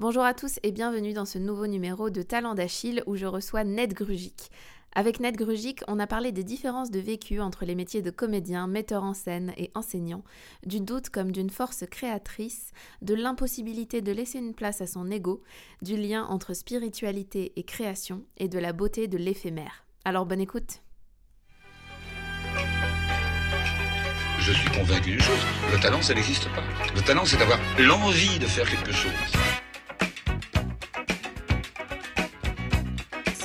Bonjour à tous et bienvenue dans ce nouveau numéro de Talent d'Achille où je reçois Ned Grugic. Avec Ned Grugic, on a parlé des différences de vécu entre les métiers de comédien, metteur en scène et enseignant, du doute comme d'une force créatrice, de l'impossibilité de laisser une place à son ego, du lien entre spiritualité et création et de la beauté de l'éphémère. Alors bonne écoute Je suis convaincu d'une chose, le talent ça n'existe pas. Le talent c'est d'avoir l'envie de faire quelque chose.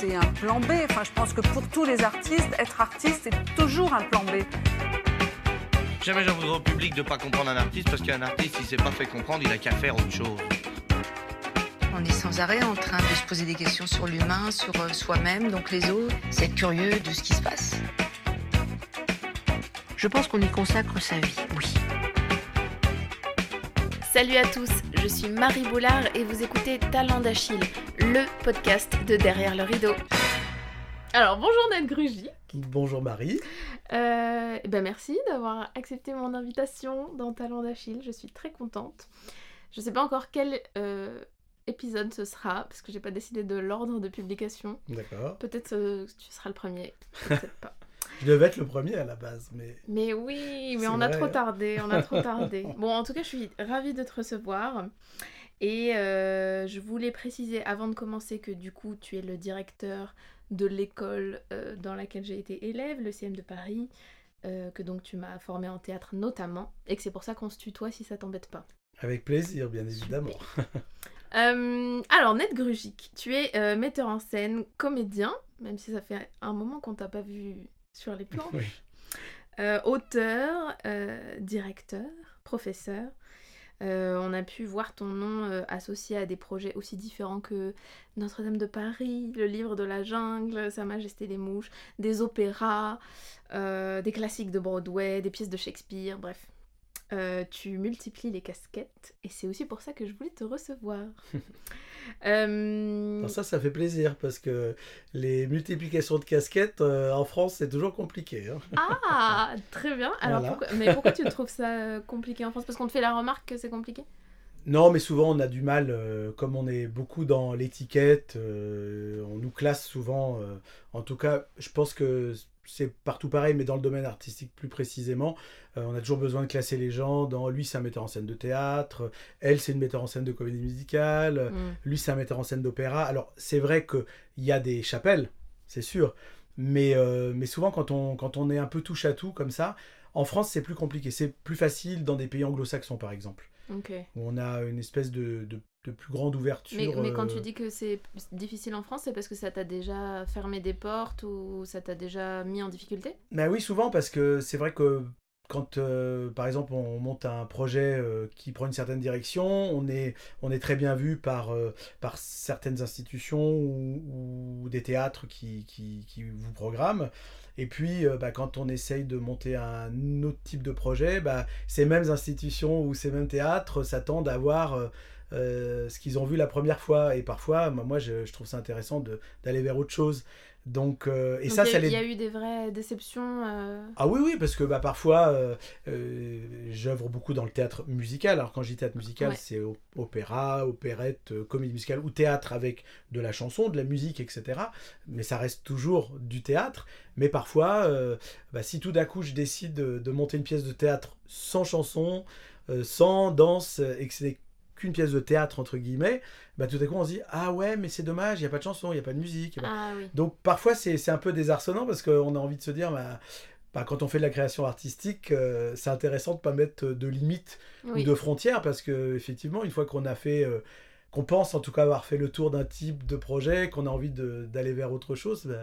C'est un plan B. Enfin, je pense que pour tous les artistes, être artiste, c'est toujours un plan B. Jamais j'en voudrais au public de pas comprendre un artiste parce qu'un artiste, il s'est pas fait comprendre, il a qu'à faire autre chose. On est sans arrêt en train de se poser des questions sur l'humain, sur euh, soi-même, donc les autres. C'est être curieux de ce qui se passe. Je pense qu'on y consacre sa vie, oui. Salut à tous, je suis Marie Boulard et vous écoutez Talent d'Achille, le podcast de Derrière le rideau. Alors bonjour Ned Grugy. Bonjour Marie. Euh, ben merci d'avoir accepté mon invitation dans Talent d'Achille, je suis très contente. Je sais pas encore quel euh, épisode ce sera, parce que j'ai pas décidé de l'ordre de publication. D'accord. Peut-être euh, tu seras le premier, peut-être pas. Je devais être le premier à la base, mais. Mais oui, mais on a trop hein. tardé, on a trop tardé. Bon, en tout cas, je suis ravie de te recevoir. Et euh, je voulais préciser avant de commencer que du coup, tu es le directeur de l'école euh, dans laquelle j'ai été élève, le CM de Paris, euh, que donc tu m'as formé en théâtre notamment, et que c'est pour ça qu'on se tutoie si ça t'embête pas. Avec plaisir, bien évidemment. Alors, Ned Grugic, tu es metteur en scène, comédien, même si ça fait un moment qu'on t'a pas vu sur les planches. Oui. Auteur, directeur, professeur. Euh, on a pu voir ton nom euh, associé à des projets aussi différents que Notre-Dame de Paris, le livre de la jungle, Sa Majesté des mouches, des opéras, euh, des classiques de Broadway, des pièces de Shakespeare, bref. Euh, tu multiplies les casquettes et c'est aussi pour ça que je voulais te recevoir. Euh, ça, ça fait plaisir parce que les multiplications de casquettes euh, en France, c'est toujours compliqué. hein. Ah, très bien. Alors, Voilà. pourquoi- mais pourquoi tu trouves ça compliqué en France? Parce qu'on te fait la remarque que c'est compliqué? Non, mais souvent on a du mal, euh, comme on est beaucoup dans l'étiquette, euh, on nous classe souvent. euh, en tout cas, je pense que c'est partout pareil, mais dans le domaine artistique plus précisément, euh, on a toujours besoin de classer les gens dans lui, c'est un metteur en scène de théâtre, elle, c'est une metteur en scène de comédie musicale, Mm. lui, c'est un metteur en scène d'opéra. Alors, c'est vrai qu'il y a des chapelles, c'est sûr, mais, euh, mais souvent quand on, quand on est un peu touche à tout comme ça, en France, c'est plus compliqué. C'est plus facile dans des pays anglo-saxons, par exemple où on a une espèce de, de, de plus grande ouverture. Mais, mais quand euh, tu dis que c'est difficile en France, c'est parce que ça t'a déjà fermé des portes ou ça t'a déjà mis en difficulté? Bah oui, souvent, parce que c'est vrai que quand, euh, par exemple, on monte un projet euh, qui prend une certaine direction, on est, on est très bien vu par, euh, par certaines institutions ou, ou des théâtres qui, qui, qui vous programment. Et puis, euh, bah, quand on essaye de monter un autre type de projet, bah, ces mêmes institutions ou ces mêmes théâtres s'attendent à voir euh, ce qu'ils ont vu la première fois. Et parfois, moi, moi, je, je trouve ça intéressant d'aller vers autre chose. Donc, euh, et Donc, ça, il y, a- ça les y a eu des vraies déceptions. euh, ah oui, oui, parce que bah, parfois, euh, j'œuvre beaucoup dans le théâtre musical. Alors quand je dis théâtre musical, Ouais. c'est op- opéra, opérette, comédie musicale ou théâtre avec de la chanson, de la musique, etc. Mais ça reste toujours du théâtre. Mais parfois, bah, si tout d'un coup je décide de, de monter une pièce de théâtre sans chanson, sans danse, et que c'est qu'une pièce de théâtre, entre guillemets, bah, tout à coup on se dit Ah ouais, mais c'est dommage, il n'y a pas de chanson, il n'y a pas de musique. pas- Ah oui. donc parfois c'est c'est un peu désarçonnant parce qu'on a envie de se dire, bah, bah, quand on fait de la création artistique, euh, c'est intéressant de pas mettre de limites oui. ou de frontières parce que effectivement, une fois qu'on a fait, euh, qu'on pense en tout cas avoir fait le tour d'un type de projet, qu'on a envie d'aller vers autre chose, bah,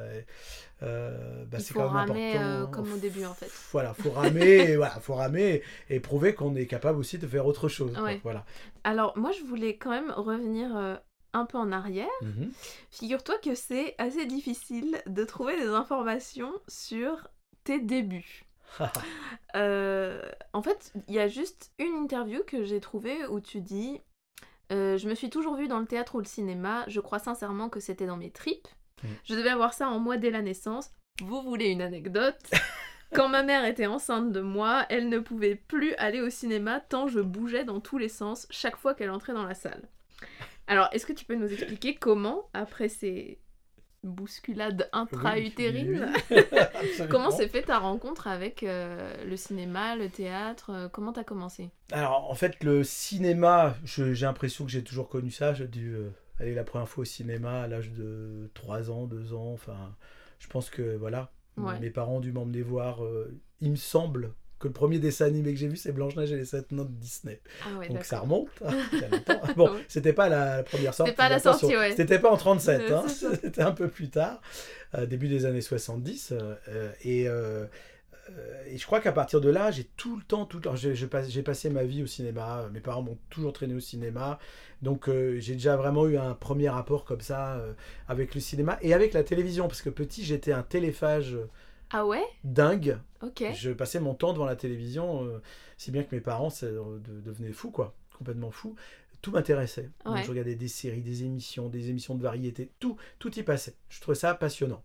euh, bah, c'est quand même ramer, important. euh, comme au début, en fait. Voilà, faut ramer, et voilà, faut ramer et prouver qu'on est capable aussi de faire autre chose. quoi. Voilà. Alors, moi, je voulais quand même revenir euh, un peu en arrière. Mhm. Figure-toi que c'est assez difficile de trouver des informations sur tes débuts. En fait, il y a juste une interview que j'ai trouvée où tu dis euh, Je me suis toujours vue dans le théâtre ou le cinéma, je crois sincèrement que c'était dans mes tripes. Mm. Je devais avoir ça en moi dès la naissance. Vous voulez une anecdote Quand ma mère était enceinte de moi, elle ne pouvait plus aller au cinéma tant je bougeais dans tous les sens chaque fois qu'elle entrait dans la salle. Alors, est-ce que tu peux nous expliquer comment, après ces Oui, oui, absolument. comment s'est fait ta rencontre avec euh, le cinéma, le théâtre euh, Comment t'as commencé? Alors, en fait, le cinéma, j'ai l'impression que j'ai toujours connu ça. J'ai dû euh, aller la première fois au cinéma à l'âge de 3 ans, 2 ans. Enfin, je pense que, voilà, Ouais. mes parents ont dû m'emmener voir. il me semble que le premier dessin animé que j'ai vu, c'est Blanche-Neige et les sept nains de Disney. Ah ouais, Donc ça remonte, hein. Bon, Ouais. c'était pas la, première sortie. C'était pas la sortie, ouais. C'était pas en 37, Euh, hein, c'était un peu plus tard, euh, début des années 70. euh, euh, et, euh, et je crois qu'à partir de là, j'ai tout le temps, tout le temps, j'ai j'ai pas- j'ai passé ma vie au cinéma. Mes parents m'ont toujours traîné au cinéma. Donc j'ai déjà vraiment eu un premier rapport comme ça avec le cinéma et avec la télévision. Parce que petit, j'étais un téléphage Ah ouais? Dingue. Ok. Je passais mon temps devant la télévision, euh, si bien que mes parents euh, de- devenaient fous, quoi, complètement fous. Tout m'intéressait. Donc. Je regardais des séries, des émissions, des émissions de variété, tout, tout y passait. Je trouvais ça passionnant.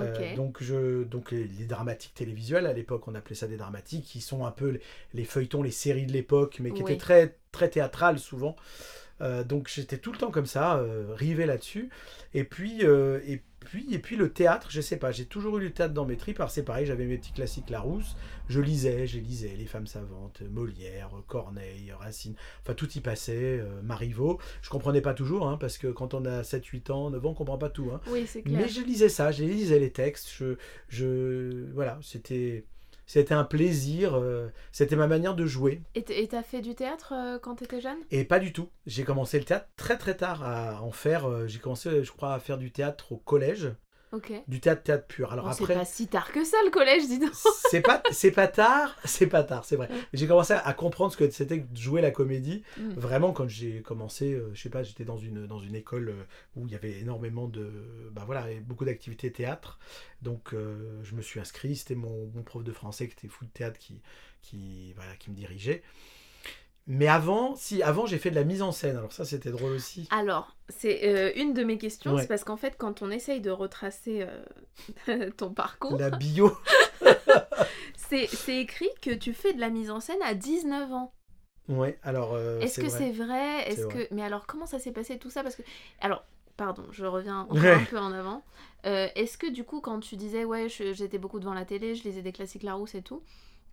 Euh, donc, je, donc les, les dramatiques télévisuelles, à l'époque, on appelait ça des dramatiques, qui sont un peu les, les feuilletons, les séries de l'époque, mais qui Oui. étaient très, très théâtrales souvent. Euh, donc j'étais tout le temps comme ça, rivé là-dessus. Et puis, et puis, et puis le théâtre, je sais pas, j'ai toujours eu le théâtre dans mes tripes. Alors c'est pareil, j'avais mes petits classiques Larousse, je lisais, je lisais Les Femmes Savantes, Molière, Corneille, Racine, enfin tout y passait, euh, Marivaux. Je comprenais pas toujours, hein, parce que quand on a 7, 8 ans, 9 ans, on comprend pas tout. Hein. Oui, c'est clair. Mais je lisais ça, je lisais les textes, je, je voilà, c'était c'était un plaisir, euh, c'était ma manière de jouer. Et t'as fait du théâtre euh, quand t'étais jeune? Et pas du tout. J'ai commencé le théâtre très très tard à en faire. euh, J'ai commencé, je crois, à faire du théâtre au collège, Ok. du théâtre théâtre pur. Alors c'est après, pas si tard que ça le collège, dis donc. c'est pas c'est pas tard, c'est pas tard, c'est vrai. J'ai commencé à comprendre ce que c'était que de jouer la comédie. Mm. Vraiment quand j'ai commencé, euh, je sais pas, j'étais dans une dans une école euh, où il y avait énormément de bah voilà, beaucoup d'activités théâtre. Donc euh, je me suis inscrit, c'était mon, mon prof de français qui était fou de théâtre qui qui voilà, qui me dirigeait. Mais avant, si avant j'ai fait de la mise en scène. Alors ça c'était drôle aussi. Alors, c'est euh, une de mes questions, Ouais. c'est parce qu'en fait, quand on essaye de retracer euh, ton parcours, La bio. c'est écrit que tu fais de la mise en scène à 19 ans. Ouais, alors euh, Est-ce que c'est vrai? Est-ce que mais alors comment ça s'est passé tout ça? Parce que alors pardon, je reviens encore Ouais. un peu en avant. Est-ce que du coup quand tu disais ouais j'étais beaucoup devant la télé, je lisais des classiques Larousse et tout.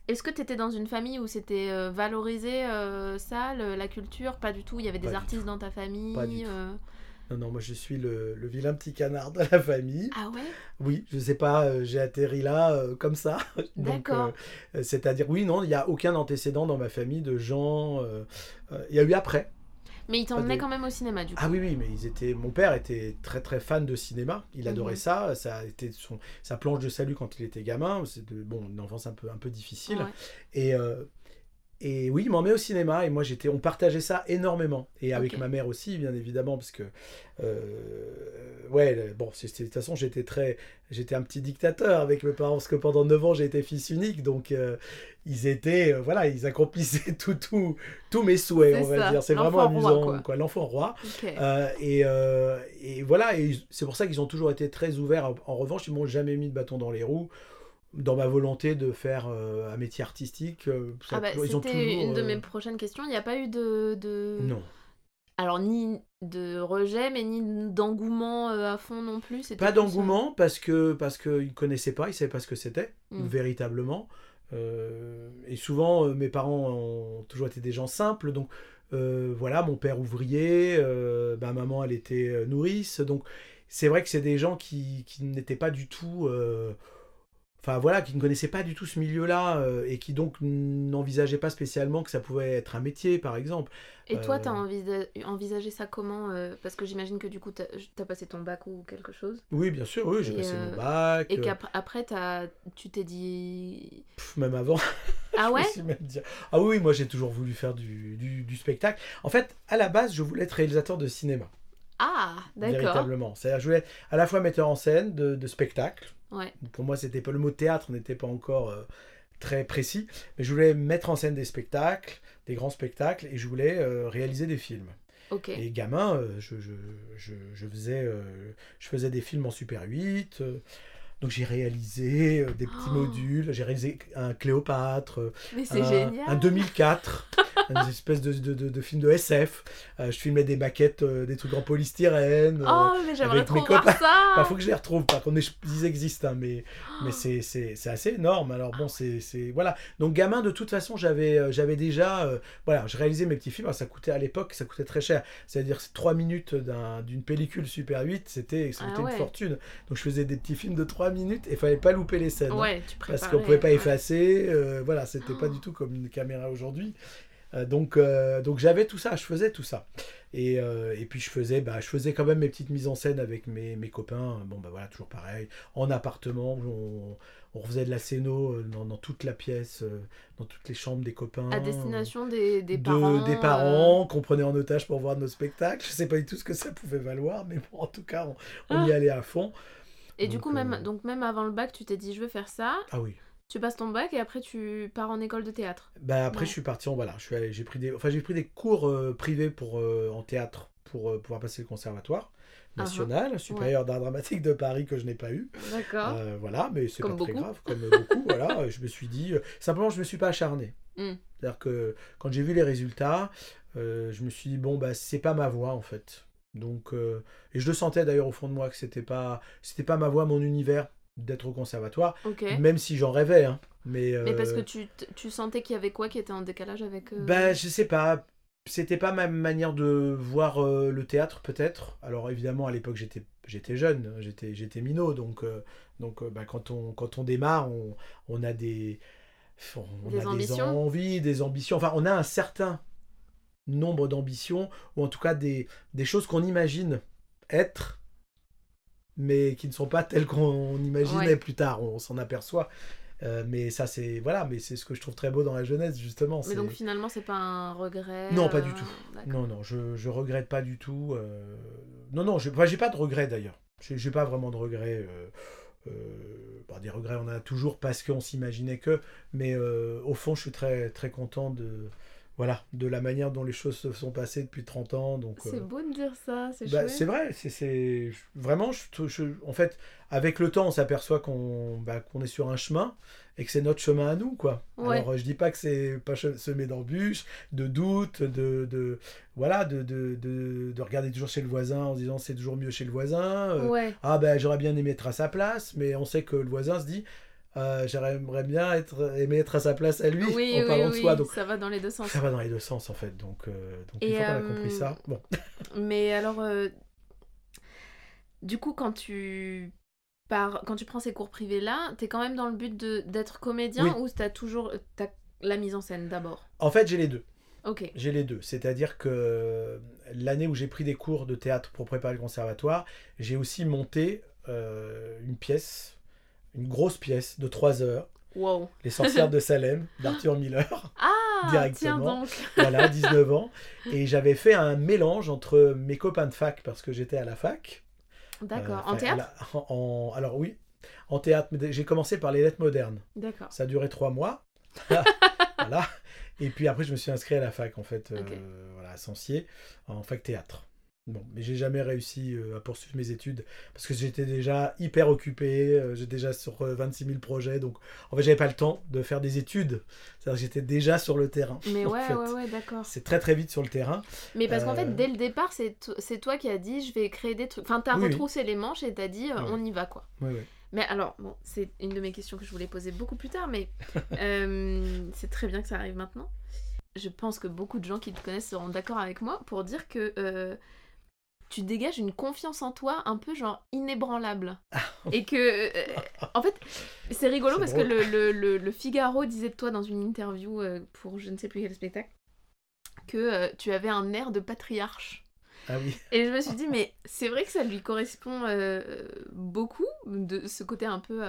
Est-ce que tu étais dans une famille où c'était euh, valorisé euh, ça, le- la culture? Pas du tout. Il y avait des artistes dans ta famille. Pas du tout. euh, Non, non, moi je suis le, le vilain petit canard de la famille. Ah ouais? Oui, je sais pas, j'ai atterri là comme ça. D'accord. C'est-à-dire, oui, non, il n'y a aucun antécédent dans ma famille de gens. Il y a eu après. Mais il t'emmenait des- quand même au cinéma du coup. Ah oui, oui, mais ils étaient. Mon père était très très fan de cinéma. Il adorait Mhm. ça. Ça a été son... sa planche de salut quand il était gamin. C'est de... bon, une enfance un peu un peu difficile. Ouais. Et euh, et oui, il m'emmenait au cinéma et moi j'étais, on partageait ça énormément. Et avec ma mère aussi bien évidemment parce que euh, ouais bon c'est- de toute façon j'étais très j'étais un petit dictateur avec mes parents parce que pendant 9 ans j'ai été fils unique donc euh, ils étaient euh, voilà ils accomplissaient tout tout tous mes souhaits on va ça, dire. C'est vraiment l'enfant roi, amusant quoi. quoi, l'enfant roi. Et, et voilà, et c'est pour ça qu'ils ont toujours été très ouverts. En, en revanche, ils m'ont jamais mis de bâton dans les roues dans ma volonté de faire euh, un métier artistique. euh, ça Ah bah, ils ont toujours, une de euh, mes prochaines questions. Il n'y a pas eu de, de... Non. Alors, ni de rejet, mais ni d'engouement euh, à fond non plus. Pas d'engouement parce que parce qu'ils ne connaissaient pas, ils ne savaient pas ce que c'était, Mm. véritablement. Euh, et souvent, mes parents ont toujours été des gens simples. Donc, voilà, mon père ouvrier, ma maman, elle était nourrice. Donc, c'est vrai que c'est des gens qui, qui n'étaient pas du tout. Euh, Enfin voilà, qui ne connaissaient pas du tout ce milieu-là euh, et qui donc n'envisageaient pas spécialement que ça pouvait être un métier, par exemple. Et toi, Euh, t'as envisa- envisagé ça comment euh, Parce que j'imagine que du coup, t'as as passé ton bac ou quelque chose. Oui, bien sûr, oui, j'ai passé euh, mon bac. Et euh, qu'après, tu t'es dit. pff, même avant. Ah ouais dit- Ah oui, moi j'ai toujours voulu faire du, du- du spectacle. En fait, à la base, je voulais être réalisateur de cinéma. Ah, d'accord. Véritablement. C'est-à-dire, je voulais être à la fois metteur en scène de, de spectacle. Ouais. Pour moi, c'était pas le mot théâtre n'était pas encore euh, très précis, mais je voulais mettre en scène des spectacles, des grands spectacles, et je voulais euh, réaliser des films. Ok. Et gamin, euh, je, je, je, je faisais, je faisais des films en Super 8. Donc j'ai réalisé euh, des petits Oh. modules, j'ai réalisé un Cléopâtre, euh, Mais un, génial. un 2004, une espèce de, de, de, de film de SF. Euh, je filmais des maquettes, euh, des trucs en polystyrène. Oh, mais j'aimerais trop mes voir copains. ça. bah, faut que je les retrouve, par contre, ils existent, hein, mais, mais Oh. c'est, assez énorme. Alors bon, c'est, voilà. Donc gamin, de toute façon, j'avais, déjà, euh, voilà, je réalisais mes petits films. Alors, ça coûtait à l'époque, ça coûtait très cher. C'est-à-dire 3 minutes d'un- d'une pellicule Super 8, c'était, ça Ah ouais. une fortune. Donc je faisais des petits films de 3 minutes et il fallait pas louper les scènes. hein, Ouais, tu parce qu'on pouvait pas effacer. euh, voilà, c'était pas du tout comme une caméra aujourd'hui. Euh, donc, euh, donc j'avais tout ça, je faisais tout ça. Et, et puis je faisais, bah, je faisais quand même mes petites mises en scène avec mes, mes copains. Bon, bah voilà, toujours pareil. En appartement, on, on refaisait de la scéno dans, dans toute la pièce, dans toutes les chambres des copains. À destination des, des de- parents. des euh, parents qu'on prenait en otage pour voir nos spectacles. Je sais pas du tout ce que ça pouvait valoir, mais bon, en tout cas, on, on y allait à fond. Et du coup, même, euh, donc même avant le bac, tu t'es dit, je veux faire ça. Ah oui. Tu passes ton bac et après, tu pars en école de théâtre. Bah après Ouais. je suis parti en voilà, j'ai pris des enfin j'ai pris des cours euh, privés pour euh, en théâtre pour euh, pouvoir passer le conservatoire Uh-huh. national supérieur d'art dramatique de Paris que je n'ai pas eu. D'accord. Voilà, mais c'est pas Comme très beaucoup. grave comme beaucoup voilà, je me suis dit simplement je me suis pas acharné. Hmm. C'est-à-dire que quand j'ai vu les résultats, je me suis dit bon bah c'est pas ma voie en fait. Donc euh, et je le sentais d'ailleurs au fond de moi que c'était pas c'était pas ma voie mon univers d'être au conservatoire, même si j'en rêvais hein. Mais, Mais parce euh, que tu, tu sentais qu'il y avait quoi qui était en décalage avec. euh, Ben, je sais pas. C'était pas ma manière de voir euh, le théâtre, peut-être. Alors, évidemment, à l'époque, j'étais, j'étais jeune, j'étais, j'étais minot. Donc, euh, donc euh, ben, quand, on, quand on démarre, on, on a des, on Des a des ambitions. envies, des ambitions. Enfin, on a un certain nombre d'ambitions, ou en tout cas des, des choses qu'on imagine être, mais qui ne sont pas telles qu'on imaginait Ouais. plus tard. On, s'en aperçoit. Euh, mais ça, c'est voilà, mais c'est ce que je trouve très beau dans la jeunesse, justement. Mais donc finalement, c'est pas un regret. Non, pas euh, du tout. d'accord. non, non, je, je regrette pas du tout. euh, Non, non, je- enfin, j'ai pas de regrets d'ailleurs. J'ai pas vraiment de regrets. euh, euh, bon, des regrets, on en a toujours parce qu'on s'imaginait que. Mais euh, au fond, je suis très, très content de, voilà, de la manière dont les choses se sont passées depuis 30 ans. Donc, C'est euh, beau de dire ça, c'est bah, chouette. c'est vrai, c'est- c'est vraiment, je, je- en fait, avec le temps, on s'aperçoit qu'on bah, qu'on est sur un chemin et que c'est notre chemin à nous, quoi. Ouais. Alors, euh, je dis pas que c'est pas semé d'embûches, de doutes, de, de voilà, de, de, de, de regarder toujours chez le voisin en se disant c'est toujours mieux chez le voisin. euh, Ouais. Ah ben j'aurais bien aimé être à sa place, mais on sait que le voisin se dit euh, j'aimerais bien être aimé être à sa place à lui Oui, en oui, parlant de soi. Donc ça va dans les deux sens. ça va dans les deux sens en fait. Donc, euh, donc une fois qu'on a euh, compris ça, bon. Mais alors, euh, du coup, quand tu pars, quand tu prends ces cours privés là, t'es quand même dans le but d'être comédien ou t'as toujours t'as la mise en scène d'abord? En fait, j'ai les deux. Ok. J'ai les deux. C'est-à-dire que l'année où j'ai pris des cours de théâtre pour préparer le conservatoire, j'ai aussi monté euh, une pièce, une grosse pièce de 3 heures, Wow. Les sorcières de Salem, d'Arthur Miller. Ah, tiens Directement. donc. voilà, 19 ans. Et j'avais fait un mélange entre mes copains de fac, parce que j'étais à la fac. D'accord. Euh, en théâtre à la- en- en- Alors oui, en théâtre. J'ai commencé par les lettres modernes. D'accord. Ça a duré trois mois. voilà. Et puis après, je me suis inscrit à la fac, en fait, euh, voilà, à Sancier, en fac théâtre. Bon, mais j'ai jamais réussi euh, à poursuivre mes études parce que j'étais déjà hyper occupé, euh, j'étais déjà sur euh, 26 000 projets, donc en fait, j'avais pas le temps de faire des études. C'est-à-dire que j'étais déjà sur le terrain. Mais ouais, fait. ouais, ouais, d'accord. C'est très très vite sur le terrain. Mais parce qu'en Euh, fait, dès le départ, c'est to- c'est toi qui as dit je vais créer des trucs. Enfin, t'as Oui, oui. retroussé les manches et t'as dit euh, on y va quoi. Oui, oui. Mais alors, bon, c'est une de mes questions que je voulais poser beaucoup plus tard, mais euh, c'est très bien que ça arrive maintenant. Je pense que beaucoup de gens qui te connaissent seront d'accord avec moi pour dire que euh, tu dégages une confiance en toi un peu genre inébranlable. Et que, euh, en fait, c'est rigolo parce drôle. que le, le- le- le Figaro disait de toi dans une interview euh, pour je ne sais plus quel spectacle que euh, tu avais un air de patriarche. Ah oui. Et je me suis dit, mais c'est vrai que ça lui correspond beaucoup, de ce côté un peu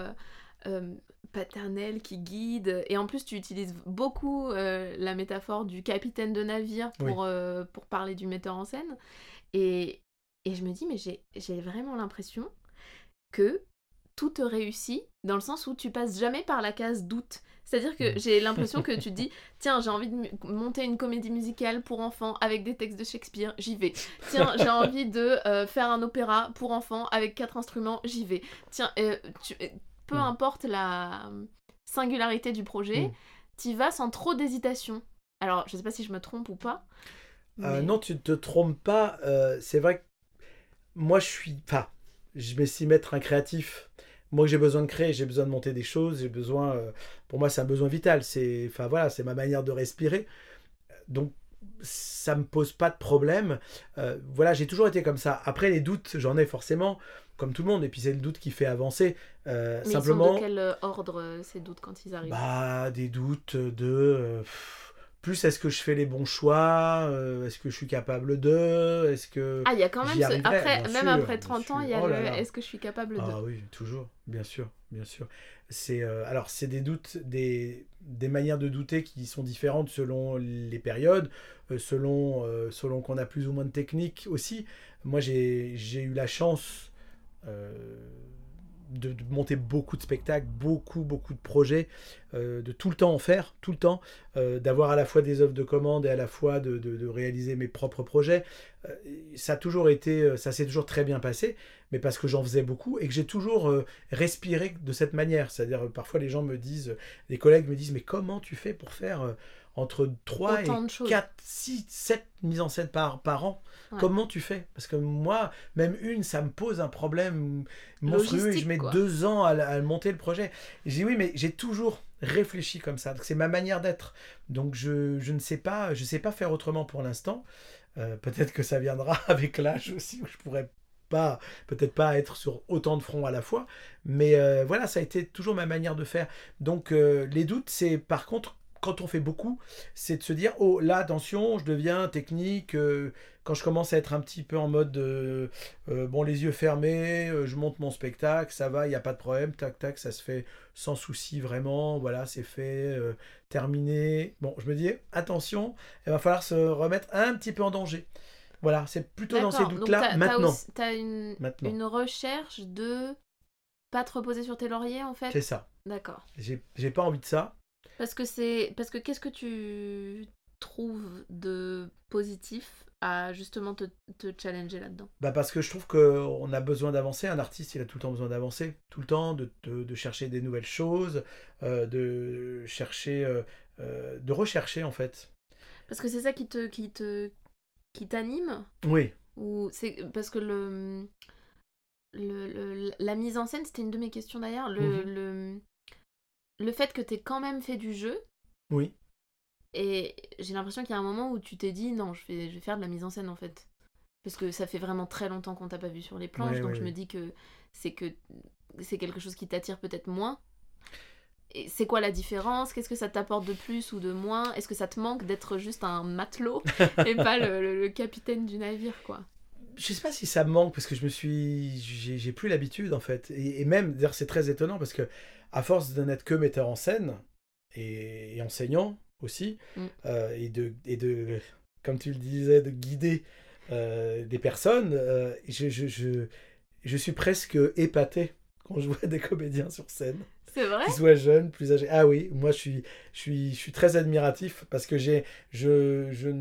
paternel qui guide. Et en plus, tu utilises beaucoup euh, la métaphore du capitaine de navire pour, euh, pour parler du metteur en scène. Et, et je me dis, mais j'ai vraiment l'impression que tout te réussit, dans le sens où tu passes jamais par la case doute. C'est-à-dire que Mm. j'ai l'impression que tu te dis, tiens, j'ai envie de monter une comédie musicale pour enfants avec des textes de Shakespeare, j'y vais. Tiens, j'ai envie de euh, faire un opéra pour enfants avec quatre instruments, j'y vais. Tiens, euh, tu- euh, peu Mm. importe la singularité du projet, Mm. t'y vas sans trop d'hésitation. Alors, je sais pas si je me trompe ou pas. Euh, non, tu ne te trompes pas. c'est vrai que moi, je suis. Enfin, je m'estime être un créatif. Moi, j'ai besoin de créer, j'ai besoin de monter des choses, j'ai besoin. euh, pour moi, c'est un besoin vital. C'est, enfin voilà, c'est ma manière de respirer. Donc, ça me pose pas de problème. Euh, voilà, j'ai toujours été comme ça. Après, les doutes, j'en ai forcément, comme tout le monde. Et puis, c'est le doute qui fait avancer. Euh, Mais simplement. ils sont de quel ordre ces doutes quand ils arrivent? Bah, des doutes de. pff, plus est-ce que je fais les bons choix euh, Est-ce que je suis capable de Est-ce que. Ah, il y a quand même ce- après, bien même sûr, après bien 30 ans, il y a Oh le est-ce que je suis capable de? Ah oui, toujours, bien sûr, bien sûr. C'est euh, alors c'est des doutes, des, des manières de douter qui sont différentes selon les périodes, euh, selon selon qu'on a plus ou moins de technique aussi. Moi j'ai j'ai eu la chance de, monter beaucoup de spectacles, beaucoup beaucoup de projets, euh, de tout le temps en faire, tout le temps, euh, d'avoir à la fois des œuvres de commande et à la fois de, de- réaliser mes propres projets. Euh, ça a toujours été, ça s'est toujours très bien passé mais parce que j'en faisais beaucoup et que j'ai toujours respiré de cette manière. C'est-à-dire, parfois, les gens me disent, les collègues me disent, mais comment tu fais pour faire entre 3 Autant et de choses. 4, 6, 7 mises en scène par, par an Ouais. Comment tu fais? Parce que moi, même une, ça me pose un problème monstrueux et je mets quoi. deux ans à, à monter le projet. Et J'ai dit, oui, mais j'ai toujours réfléchi comme ça. C'est ma manière d'être. Donc, je, je ne sais pas, je sais pas faire autrement pour l'instant. Euh, peut-être que ça viendra avec l'âge aussi, où je pourrais pas, peut-être pas être sur autant de fronts à la fois, mais euh, voilà, ça a été toujours ma manière de faire. Donc euh, les doutes, c'est par contre quand on fait beaucoup, c'est de se dire oh là attention, je deviens technique. euh, quand je commence à être un petit peu en mode euh, euh, bon les yeux fermés, je monte mon spectacle, ça va, il n'y a pas de problème, tac tac, ça se fait sans souci vraiment, voilà c'est fait, terminé. Bon, je me dis attention, il va falloir se remettre un petit peu en danger. Voilà, c'est plutôt dans ces doutes-là maintenant. aussi- T'as une, Maintenant. une recherche de pas te reposer sur tes lauriers en fait? C'est ça. D'accord. J'ai pas envie de ça. Parce que c'est. Parce que qu'est-ce que tu trouves de positif à justement te, te challenger là-dedans? Bah parce que je trouve qu'on a besoin d'avancer. Un artiste, il a tout le temps besoin d'avancer. Tout le temps, de, de- de chercher des nouvelles choses, euh, de chercher. euh, euh, de rechercher en fait. Parce que c'est ça qui te qui te qui t'anime? Oui. ou c'est parce que le, le, le- la mise en scène c'était une de mes questions d'ailleurs le, Mhm. le le fait que t'aies quand même fait du jeu Oui. et j'ai l'impression qu'il y a un moment où tu t'es dit non je vais je vais faire de la mise en scène en fait parce que ça fait vraiment très longtemps qu'on t'a pas vu sur les planches Ouais, donc ouais, je me dis que c'est que c'est quelque chose qui t'attire peut-être moins et c'est quoi la différence? Qu'est-ce que ça t'apporte de plus ou de moins? Est-ce que ça te manque d'être juste un matelot et pas le, le- le capitaine du navire, quoi? Je sais pas si ça me manque parce que je me suis. J'ai j'ai plus l'habitude en fait. Et, et même, d'ailleurs, c'est très étonnant parce que à force de n'être que metteur en scène et, et enseignant aussi, Mm. euh, et, de, et de, comme tu le disais, de guider euh, des personnes, euh, je, je, je, je suis presque épaté quand je vois des comédiens sur scène C'est vrai qu'ils soient jeunes, plus âgés. Ah oui, moi je suis, je suis, je suis très admiratif parce que j'ai, je, je ne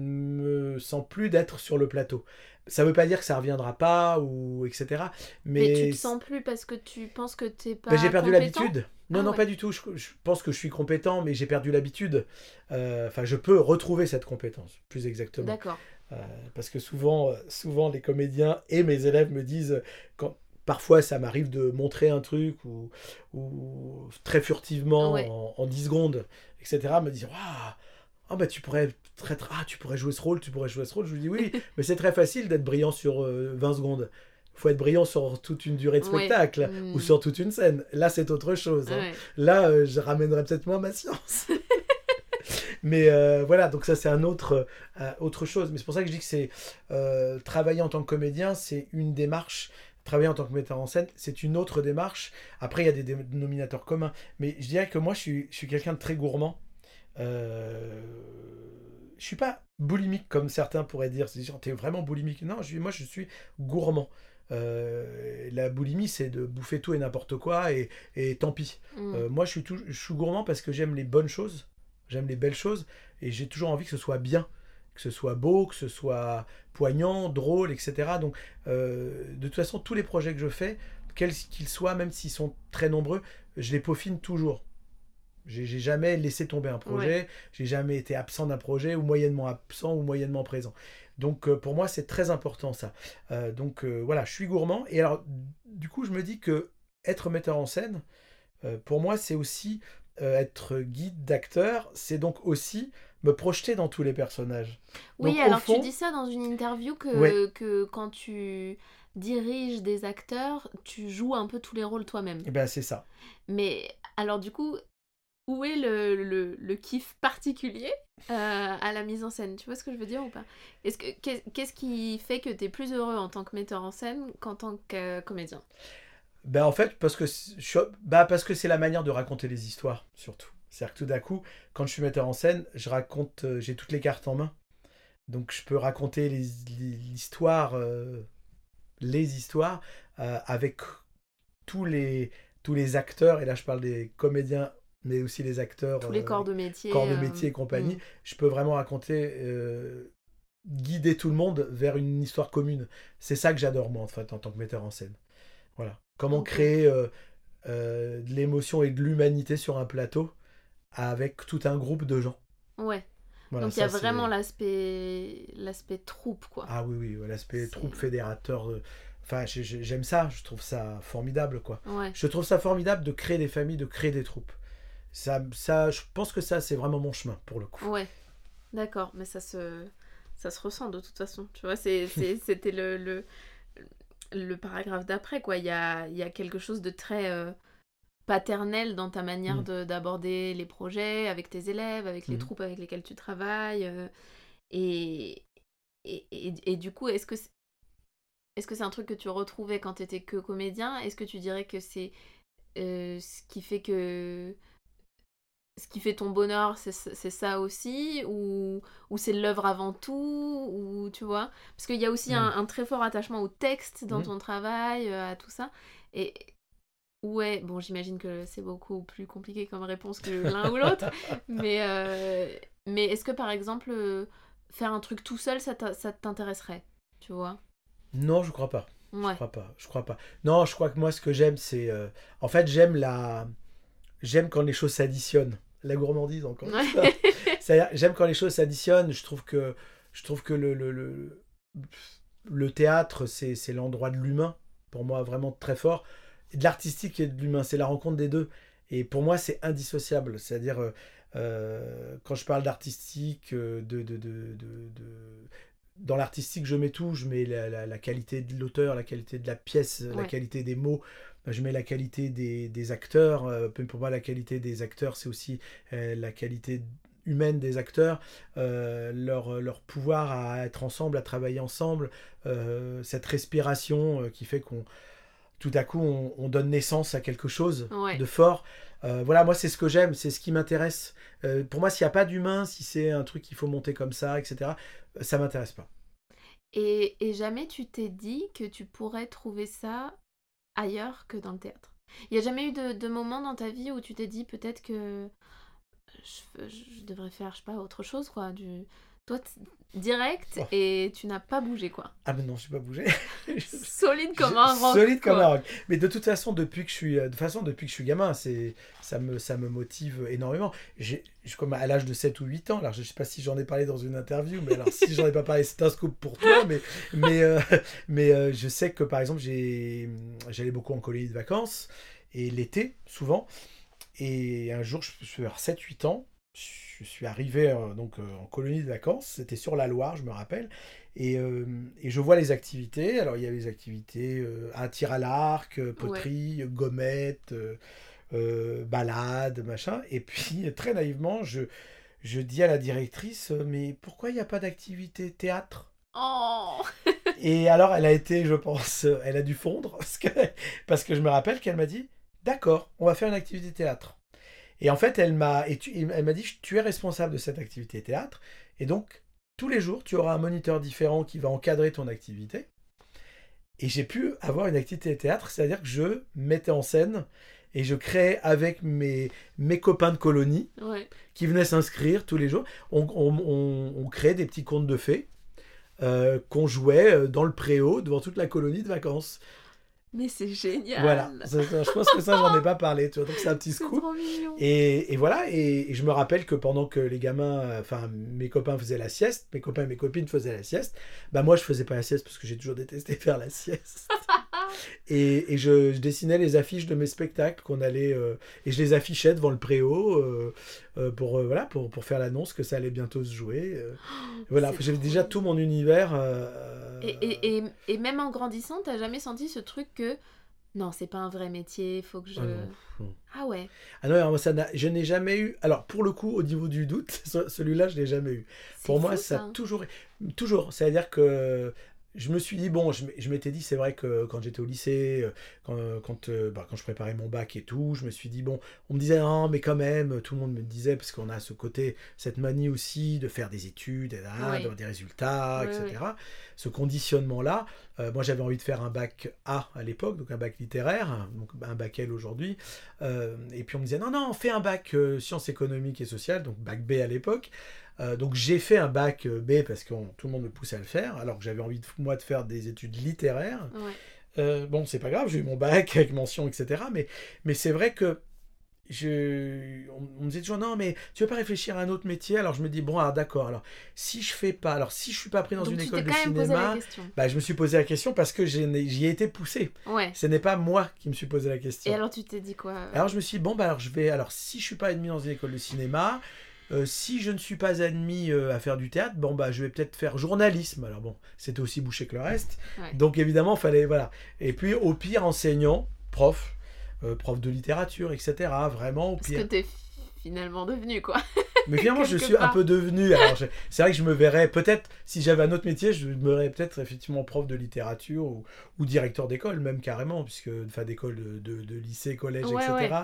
me sens plus d'être sur le plateau. Ça veut pas dire que ça reviendra pas ou etc. Mais, Mais, tu te sens plus parce que tu penses que t'es pas Ben, j'ai perdu l'habitude. Non, Ah non, ouais. pas du tout. Je, je pense que je suis compétent, mais j'ai perdu l'habitude. Euh, Enfin, je peux retrouver cette compétence, plus exactement. D'accord. Euh, parce que souvent, euh, souvent, les comédiens et mes élèves me disent, quand parfois ça m'arrive de montrer un truc ou, ou très furtivement Ouais. en, en 10 secondes, etc., me Waouh, ah bah tu pourrais très, très- ah, tu pourrais jouer ce rôle, tu pourrais jouer ce rôle. Je lui dis oui, mais c'est très facile d'être brillant sur euh, 20 secondes. Il faut être brillant sur toute une durée de spectacle ou sur toute une scène. Là, c'est autre chose. hein. Ouais. Là, euh, je ramènerai peut-être moins ma science. Mais euh, voilà, donc ça c'est un autre, euh, autre chose. Mais c'est pour ça que je dis que c'est travailler en tant que comédien, c'est une démarche. Travailler en tant que metteur en scène, c'est une autre démarche. Après, il y a des dénominateurs communs. Mais je dirais que moi, je suis, je suis quelqu'un de très gourmand. Euh, je suis pas boulimique comme certains pourraient dire. C'est genre, t'es vraiment boulimique. Non, je, moi, je suis gourmand. Euh, la boulimie, c'est de bouffer tout et n'importe quoi et, et tant pis. Mm. Euh, moi, je suis, tout, je suis gourmand parce que j'aime les bonnes choses, j'aime les belles choses et j'ai toujours envie que ce soit bien, que ce soit beau, que ce soit poignant, drôle, etc. Donc, euh, de toute façon, tous les projets que je fais, quels qu'ils soient, même s'ils sont très nombreux, je les peaufine toujours. J'ai jamais laissé tomber un projet, j'ai jamais été absent d'un projet ou moyennement absent ou moyennement présent. Donc euh, pour moi c'est très important ça. Euh, donc voilà, je suis gourmand et alors du coup je me dis que être metteur en scène, pour moi c'est aussi être guide d'acteur, c'est donc aussi me projeter dans tous les personnages. Oui, Donc, alors fond- tu dis ça dans une interview que, Ouais. que quand tu diriges des acteurs, tu joues un peu tous les rôles toi-même. Et ben c'est ça. Mais alors du coup, où est le, le, le kiff particulier euh, à la mise en scène? Tu vois ce que je veux dire ou pas? Est-ce que qu'est- Qu'est-ce qui fait que tu es plus heureux en tant que metteur en scène qu'en tant que euh, comédien? Ben en fait, parce que je bah, parce que c'est la manière de raconter les histoires, surtout. C'est-à-dire que tout d'un coup, quand je suis metteur en scène, je raconte, euh, j'ai toutes les cartes en main. Donc je peux raconter les- les- l'histoire, euh, les histoires, euh, avec tous les, tous les acteurs, et là je parle des comédiens, mais aussi les acteurs, Tous les corps de métier. corps de métier et compagnie. mm. Je peux vraiment raconter, guider tout le monde vers une histoire commune. C'est ça que j'adore moi en fait en tant que metteur en scène. Voilà. Comment créer de l'émotion et de l'humanité sur un plateau avec tout un groupe de gens. Ouais. Voilà, Donc il y a vraiment l'aspect l'aspect troupe quoi. Ah oui, oui, l'aspect troupe fédérateur. euh, Enfin, j'ai- j'ai- j'aime ça, je trouve ça formidable, quoi. Ouais. Je trouve ça formidable de créer des familles, de créer des troupes. Ça, ça, je pense que ça, c'est vraiment mon chemin, pour le coup. Ouais, d'accord, mais ça se, ça se ressent de toute façon. Tu vois, c'était le, le, le paragraphe d'après, quoi. Il y a, il y a quelque chose de très euh, paternel dans ta manière Mm. de, d'aborder les projets avec tes élèves, avec les Mhm. troupes avec lesquelles tu travailles. euh, et, et, et, et du coup, est-ce que c'est, est-ce que c'est un truc que tu retrouvais quand tu étais que comédien? Est-ce que tu dirais que c'est euh, ce qui fait que ce qui fait ton bonheur, c'est ça aussi? Ou, ou c'est l'œuvre avant tout? Ou tu vois? Parce qu'il y a aussi un, un très fort attachement au texte dans ton travail, euh, à tout ça. Et ouais, bon, j'imagine que c'est beaucoup plus compliqué comme réponse que l'un ou l'autre. Mais, euh, mais est-ce que par exemple, euh, faire un truc tout seul, ça t'intéresserait Tu vois? Non, je crois pas. Ouais. Je crois pas. Je crois pas. Non, je crois que moi, ce que j'aime, c'est. euh, En fait, j'aime la. J'aime quand les choses s'additionnent. La gourmandise, encore. une fois. Ouais. C'est-à-dire, j'aime quand les choses s'additionnent. Je trouve que, je trouve que le, le, le, le théâtre, c'est c'est l'endroit de l'humain, pour moi, vraiment très fort. De l'artistique et de l'humain, c'est la rencontre des deux. Et pour moi, c'est indissociable. C'est-à-dire, euh, euh, quand je parle d'artistique, euh, de, de, de, de- dans l'artistique, je mets tout. Je mets la, la- la qualité de l'auteur, la qualité de la pièce, la qualité des mots. Je mets la qualité des, des acteurs. Euh, Pour moi, la qualité des acteurs, c'est aussi euh, la qualité humaine des acteurs, leur, leur pouvoir à être ensemble, à travailler ensemble, cette respiration qui fait qu'on tout à coup on, on donne naissance à quelque chose Ouais. de fort. Euh, voilà, moi c'est ce que j'aime, c'est ce qui m'intéresse. Euh, pour moi, s'il n'y a pas d'humain, si c'est un truc qu'il faut monter comme ça, etc., euh, ça m'intéresse pas. Et, et jamais tu t'es dit que tu pourrais trouver ça ailleurs que dans le théâtre? Il n'y a jamais eu de, de moment dans ta vie où tu t'es dit peut-être que je, je devrais faire, je sais pas, autre chose, quoi. Du... Toi, direct, Oh. et tu n'as pas bougé, quoi. Ah mais non, je suis pas bougé. Solide comme un roc. Solide comme un roc. Mais de toute façon, depuis que je suis, de toute façon, depuis que je suis gamin, c'est, ça me, ça me motive énormément. J'ai, comme à l'âge de 7 ou 8 ans, alors je sais pas si j'en ai parlé dans une interview, mais alors si j'en ai pas parlé, c'est un scoop pour toi, mais, mais, euh, mais euh, je sais que par exemple, j'ai, j'allais beaucoup en colonie de vacances, et l'été, souvent, et un jour, je suis vers 7-8 ans, je suis arrivé euh, donc euh, en colonie de vacances, c'était sur la Loire, je me rappelle, et, euh, et je vois les activités. Alors, il y avait les activités un tir à l'arc, poterie, gommette, balade, machin. Et puis, très naïvement, je, je dis à la directrice Mais pourquoi il n'y a pas d'activité théâtre? Oh Et alors, elle a été, je pense, elle a dû fondre, parce que, parce que je me rappelle qu'elle m'a dit D'accord, on va faire une activité théâtre. Et en fait, elle m'a elle dit Tu es responsable de cette activité théâtre, et donc, tous les jours, tu auras un moniteur différent qui va encadrer ton activité. Et j'ai pu avoir une activité théâtre, c'est-à-dire que je mettais en scène et je créais avec mes, mes copains de colonie Ouais. qui venaient s'inscrire tous les jours. On, on, on- on créait des petits contes de fées euh, qu'on jouait euh, dans le préau devant toute la colonie de vacances. Mais c'est génial. Voilà, Ça, ça, je pense que ça, j'en ai pas parlé, tu vois, donc c'est un petit scoop. trop mignon. Et, et voilà, et, et je me rappelle que pendant que les gamins, enfin mes copains faisaient la sieste, mes copains et mes copines faisaient la sieste, bah moi je faisais pas la sieste parce que j'ai toujours détesté faire la sieste. et et je, je dessinais les affiches de mes spectacles qu'on allait, euh, et je les affichais devant le préau euh, euh, pour, voilà, pour, pour faire l'annonce que ça allait bientôt se jouer. euh. voilà, j'avais déjà tout mon univers. Et, et, et, et même en grandissant, t'as jamais senti ce truc que non, c'est pas un vrai métier, faut que je. Ah. Ah ouais. Ah non, alors ça je n'ai jamais eu. Alors, pour le coup, au niveau du doute, ce- celui-là, je l'ai jamais eu. Pour moi, ça a toujours. Toujours. C'est-à-dire que je me suis dit, bon, je, m'étais dit, c'est vrai que quand j'étais au lycée, euh, quand, quand, euh, bah, quand je préparais mon bac et tout, je me suis dit, bon, on me disait, non, mais quand même, tout le monde me disait, parce qu'on a ce côté, cette manie aussi de faire des études, Oui. d'avoir des résultats, Oui, etc. Ce conditionnement-là, euh, moi j'avais envie de faire un bac A à l'époque, donc un bac littéraire, donc un bac L aujourd'hui. Euh, et puis on me disait, non, non, fais un bac euh, sciences économiques et sociales, donc bac B à l'époque. Euh, donc j'ai fait un bac euh, B parce que on- tout le monde me poussait à le faire, alors que j'avais envie de, moi de faire des études littéraires. Ouais. Euh, bon, c'est pas grave, j'ai eu mon bac avec mention, etc. Mais, mais c'est vrai que je, on, on me disait toujours non, mais tu veux pas réfléchir à un autre métier? Alors je me dis bon, alors d'accord. Alors si je fais pas, alors si je suis pas pris dans Donc une école de cinéma, bah je me suis posé la question parce que j'ai- j'y ai été poussé. Ouais. Ce n'est pas moi qui me suis posé la question. Et alors tu t'es dit quoi? Alors je me suis dit, bon, bah alors je vais. Alors si je suis pas admis dans une école de cinéma, euh, si je ne suis pas admis euh, à faire du théâtre, bon, bah je vais peut-être faire journalisme. Alors bon, c'était aussi bouché que le reste. Ouais. Donc évidemment, fallait. Voilà. Et puis au pire, enseignant, prof, euh, prof de littérature, etc. Vraiment, au Ce pire. que t'es finalement devenu quoi. Mais finalement, je suis un peu devenu. Alors, c'est vrai que je me verrais peut-être, si j'avais un autre métier, je me verrais peut-être effectivement prof de littérature ou, ou directeur d'école, même carrément, puisque, enfin, d'école, de, de, de lycée, collège, Ouais, etc. ouais.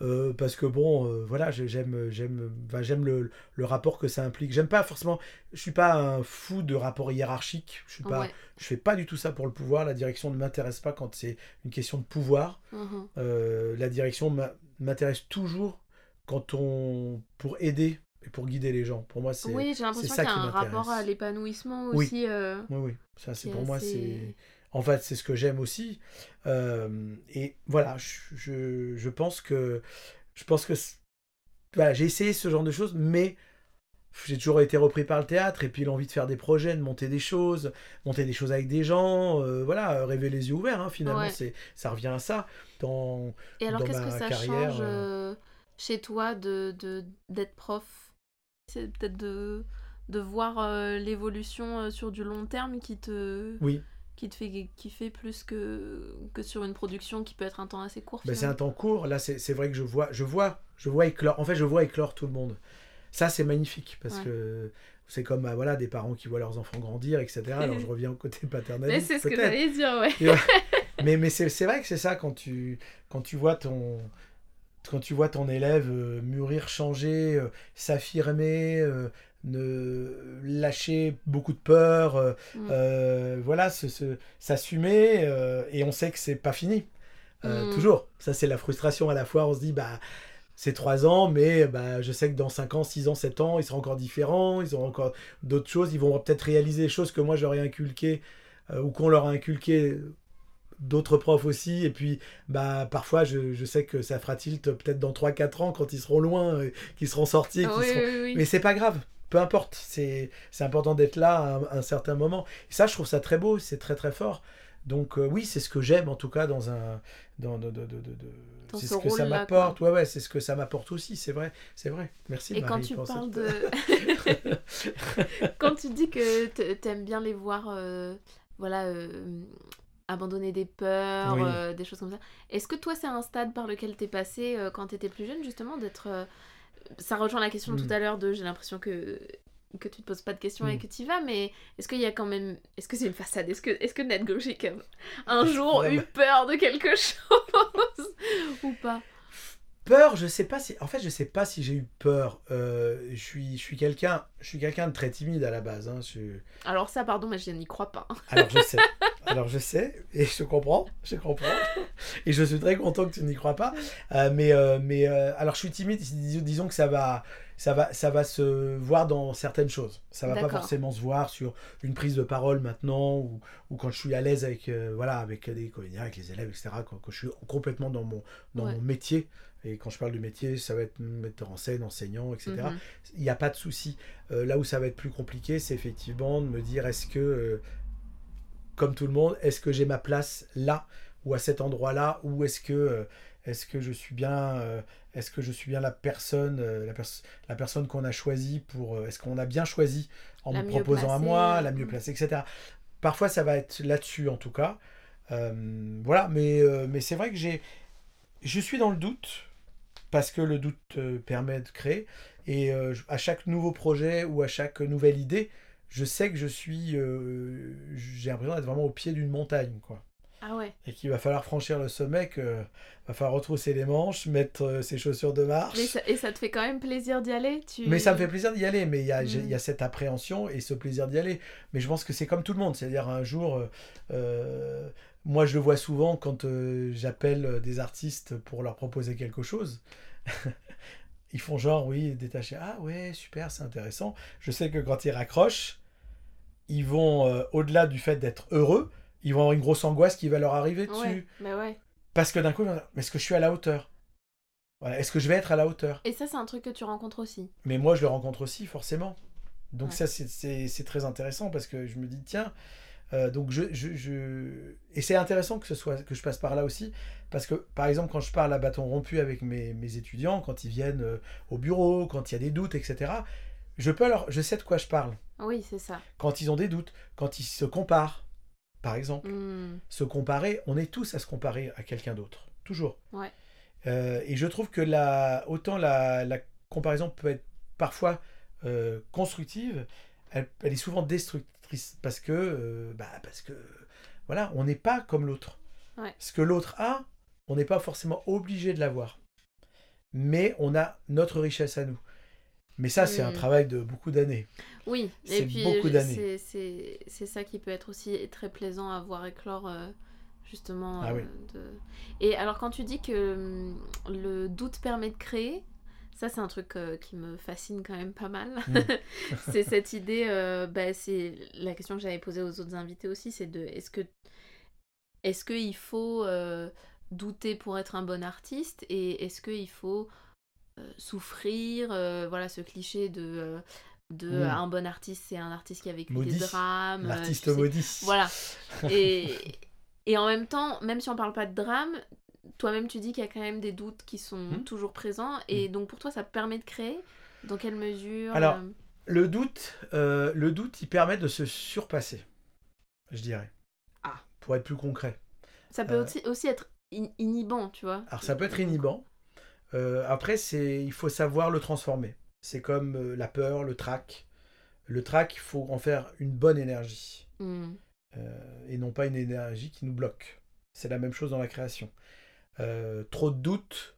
Euh, parce que bon, euh, voilà, j'aime, j'aime, j'aime le, le rapport que ça implique. J'aime pas forcément. Je suis pas un fou de rapport hiérarchique. Je suis pas. Ouais. Je fais pas du tout ça pour le pouvoir. La direction ne m'intéresse pas quand c'est une question de pouvoir. Mhm. Euh, la direction m'intéresse toujours quand on pour aider et pour guider les gens. Pour moi, c'est Oui, j'ai l'impression ça qu'il y a un rapport à l'épanouissement Oui. aussi. euh, oui, oui. Ça, c'est pour moi, c'est en fait c'est ce que j'aime aussi. Euh, et voilà, je, je, je pense que je pense que voilà, j'ai essayé ce genre de choses, mais j'ai toujours été repris par le théâtre et puis l'envie de faire des projets, de monter des choses, monter des choses avec des gens, euh, voilà, rêver les yeux ouverts. hein, finalement, Ouais. c'est ça revient à ça. Dans Et alors dans qu'est-ce que ça carrière, change euh, chez toi de d'être prof? C'est peut-être de, de voir euh, l'évolution euh, sur du long terme qui te, oui, qui te fait kiffer plus que, que sur une production qui peut être un temps assez court. Ben, c'est un temps court. Là, c'est vrai que je vois, je vois, je vois éclore. En fait, je vois éclore tout le monde. Ça, c'est magnifique parce Ouais. que c'est comme bah, voilà des parents qui voient leurs enfants grandir, etc. Alors, je reviens au côté Mais paternaliste. c'est ce que j'allais dire, ouais. Mais mais c'est c'est vrai que c'est ça quand tu quand tu vois ton quand tu vois ton élève euh, mûrir, changer, euh, s'affirmer, euh, ne lâcher beaucoup de peur, Mm. voilà, s'assumer, et on sait que c'est pas fini. Mm. Toujours. Ça, c'est la frustration à la fois. On se dit, bah, c'est trois ans, mais bah, je sais que dans 5 ans, 6 ans, 7 ans, ils seront encore différents, ils auront encore d'autres choses, ils vont peut-être réaliser des choses que moi j'aurais inculquées euh, ou qu'on leur a inculqué d'autres profs aussi. Et puis, bah, parfois, je, je sais que ça fera tilt peut-être dans 3-4 ans quand ils seront loin, euh, qu'ils seront sortis. qu'ils oui, seront- oui, oui. Mais c'est pas grave. Peu importe, c'est important d'être là à un, un certain moment. Et ça, je trouve ça très beau, c'est très très fort. Donc euh, oui, c'est ce que j'aime en tout cas dans un dans, de, de, de, de- de- Dans c'est ce ce que ça m'apporte. Ouais ouais, c'est ce que ça m'apporte aussi, c'est vrai, c'est vrai. Merci Et Marie quand tu parles cette- de. quand tu dis que t- t'aimes bien les voir, euh, voilà, euh, abandonner des peurs, Oui. euh, des choses comme ça, est-ce que toi, c'est un stade par lequel t'es passé euh, quand t'étais plus jeune, justement, d'être. euh, Ça rejoint la question de Mm. tout à l'heure de j'ai l'impression que que tu te poses pas de questions et Mm. que tu y vas, mais est-ce qu'il y a quand même. Est-ce que c'est une façade? Est-ce que, est que Ned Gauchic a un jour Ouais, eu bah. peur de quelque chose Ou pas? Peur, je sais pas si. En fait, je sais pas si j'ai eu peur. Euh, je suis, je suis quelqu'un, je suis quelqu'un de très timide à la base. hein. Je- Alors ça, pardon, mais je n'y crois pas. Alors je sais. Alors je sais et je comprends, je comprends. Et je suis très content que tu n'y crois pas. Euh, mais euh, mais alors je suis timide. dis- Disons que ça va, ça va, ça va se voir dans certaines choses. Ça va pas forcément se voir sur une prise de parole maintenant ou, ou quand je suis à l'aise avec euh, voilà avec des comédiens, avec les élèves, etc. Quand, quand je suis complètement dans mon dans Ouais. mon métier. Et quand je parle de métier, ça va être metteur en scène, enseignant, etc Mhm. il n'y a pas de souci. Euh, là où ça va être plus compliqué, c'est effectivement de me dire est-ce que, euh, comme tout le monde, est-ce que j'ai ma place là ou à cet endroit-là ou est-ce que, euh, est-ce que je suis bien, est-ce que je suis bien la personne, la, pers- la personne qu'on a choisie pour, est-ce qu'on a bien choisi en La me proposant à moi, la mieux mm. placée, etc. Parfois, ça va être là-dessus en tout cas. Voilà, mais, mais c'est vrai que j'ai, je suis dans le doute parce que le doute euh, permet de créer. Et euh, à chaque nouveau projet ou à chaque nouvelle idée, je sais que je suis. euh, j'ai l'impression d'être vraiment au pied d'une montagne, quoi. Ah ouais. Et qu'il va falloir franchir le sommet, qu'il va falloir retrousser les manches, mettre ses chaussures de marche. Mais ça- et ça te fait quand même plaisir d'y aller tu... Mais ça me fait plaisir d'y aller, mais il y Mm. y a cette appréhension et ce plaisir d'y aller. Mais je pense que c'est comme tout le monde, c'est-à-dire un jour, euh, moi je le vois souvent quand euh, j'appelle des artistes pour leur proposer quelque chose. ils font genre, oui, détaché. Ah ouais, super, c'est intéressant. Je sais que quand ils raccrochent, ils vont, euh, au-delà du fait d'être heureux, ils vont avoir une grosse angoisse qui va leur arriver dessus. Ouais, bah ouais. Parce que d'un coup, ils vont dire, mais est-ce que je suis à la hauteur? Voilà. Est-ce que je vais être à la hauteur? Et ça, c'est un truc que tu rencontres aussi. mais moi, je le rencontre aussi, forcément. Donc Ouais. ça, c'est très intéressant parce que je me dis, tiens, euh, donc je, je, je- Et c'est intéressant que, ce soit, que je passe par là aussi, parce que, par exemple, quand je parle à bâton rompu avec mes, mes étudiants, quand ils viennent euh, au bureau, quand il y a des doutes, etc., je, peux leur, je sais de quoi je parle. Oui, c'est ça. Quand ils ont des doutes, quand ils se comparent, par exemple. Hmm. Se comparer, on est tous à se comparer à quelqu'un d'autre, toujours. Ouais. Euh, et je trouve que la, autant la, la comparaison peut être parfois constructive, elle, elle est souvent parce que, euh, bah, parce que voilà, on n'est pas comme l'autre. Ouais. Ce que l'autre a, on n'est pas forcément obligé de l'avoir. Mais on a notre richesse à nous. Mais ça, c'est un Mm. travail de beaucoup d'années. Oui, C'est et puis beaucoup d'années. c'est- ça qui peut être aussi très plaisant à voir éclore euh, justement. Ah euh, oui. de- Et alors quand tu dis que hum, le doute permet de créer, ça c'est un truc euh, qui me fascine quand même pas mal. Mm. c'est cette idée, euh, bah, c'est la question que j'avais posée aux autres invités aussi, c'est de est-ce que est-ce qu'il faut euh, douter pour être un bon artiste et est-ce qu'il faut souffrir, voilà ce cliché de, de Mm. un bon artiste, c'est un artiste qui a vécu Maudit. des drames. L'artiste sais. maudit. Voilà. Et, et en même temps, même si on parle pas de drame, toi-même tu dis qu'il y a quand même des doutes qui sont Mm. toujours présents et donc pour toi ça permet de créer? Dans quelle mesure Alors, euh, Le doute, euh, le doute, il permet de se surpasser, je dirais. Ah. Pour être plus concret. Ça peut euh, aussi, aussi être in- inhibant, tu vois. Alors ça peut être inhibant. Après, c'est, il faut savoir le transformer. C'est comme la peur, le trac. Le trac, il faut en faire une bonne énergie Hmm. et non pas une énergie qui nous bloque. C'est la même chose dans la création. Euh, trop de doute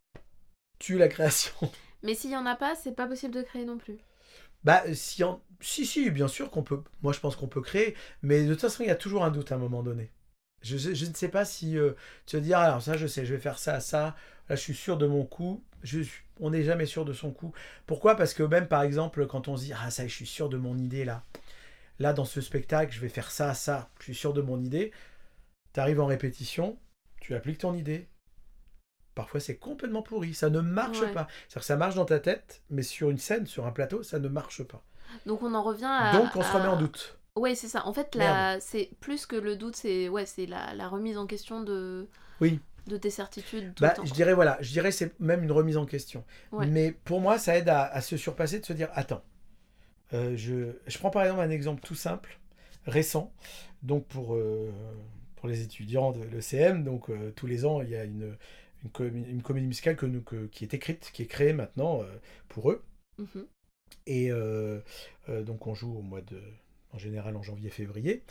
tue la création. Mais s'il y en a pas, c'est pas possible de créer non plus. Bah, si, en- si, si, bien sûr qu'on peut. Moi, je pense qu'on peut créer, mais de toute façon, il y a toujours un doute à un moment donné. Je, ne sais pas si euh, tu vas dire, ah, alors ça, je sais, je vais faire ça, ça. Là, je suis sûr de mon coup. Je, suis- on n'est jamais sûr de son coup. Pourquoi? Parce que même, par exemple, quand on se dit, ah, ça, je suis sûr de mon idée là. Là, dans ce spectacle, je vais faire ça, ça. Je suis sûr de mon idée. Tu arrives en répétition, tu appliques ton idée. Parfois, c'est complètement pourri. Ça ne marche Ouais. pas. C'est-à-dire que ça marche dans ta tête, mais sur une scène, sur un plateau, ça ne marche pas. Donc on en revient à. Donc on se remet en doute. Ouais, c'est ça. En fait, la... c'est plus que le doute, c'est ouais, c'est la, la remise en question de Oui. de tes certitudes tout Bah, le temps. je dirais voilà, je dirais c'est même une remise en question. Ouais. Mais pour moi, ça aide à, à se surpasser, de se dire attends, euh, je, je prends par exemple un exemple tout simple, récent. Donc pour euh, pour les étudiants de l'ECM, donc euh, tous les ans il y a une une, comé- une comédie musicale que nous, que- qui est écrite, qui est créée maintenant euh, pour eux. Mhm. Et euh, euh, donc on joue au mois de, en général en janvier-février.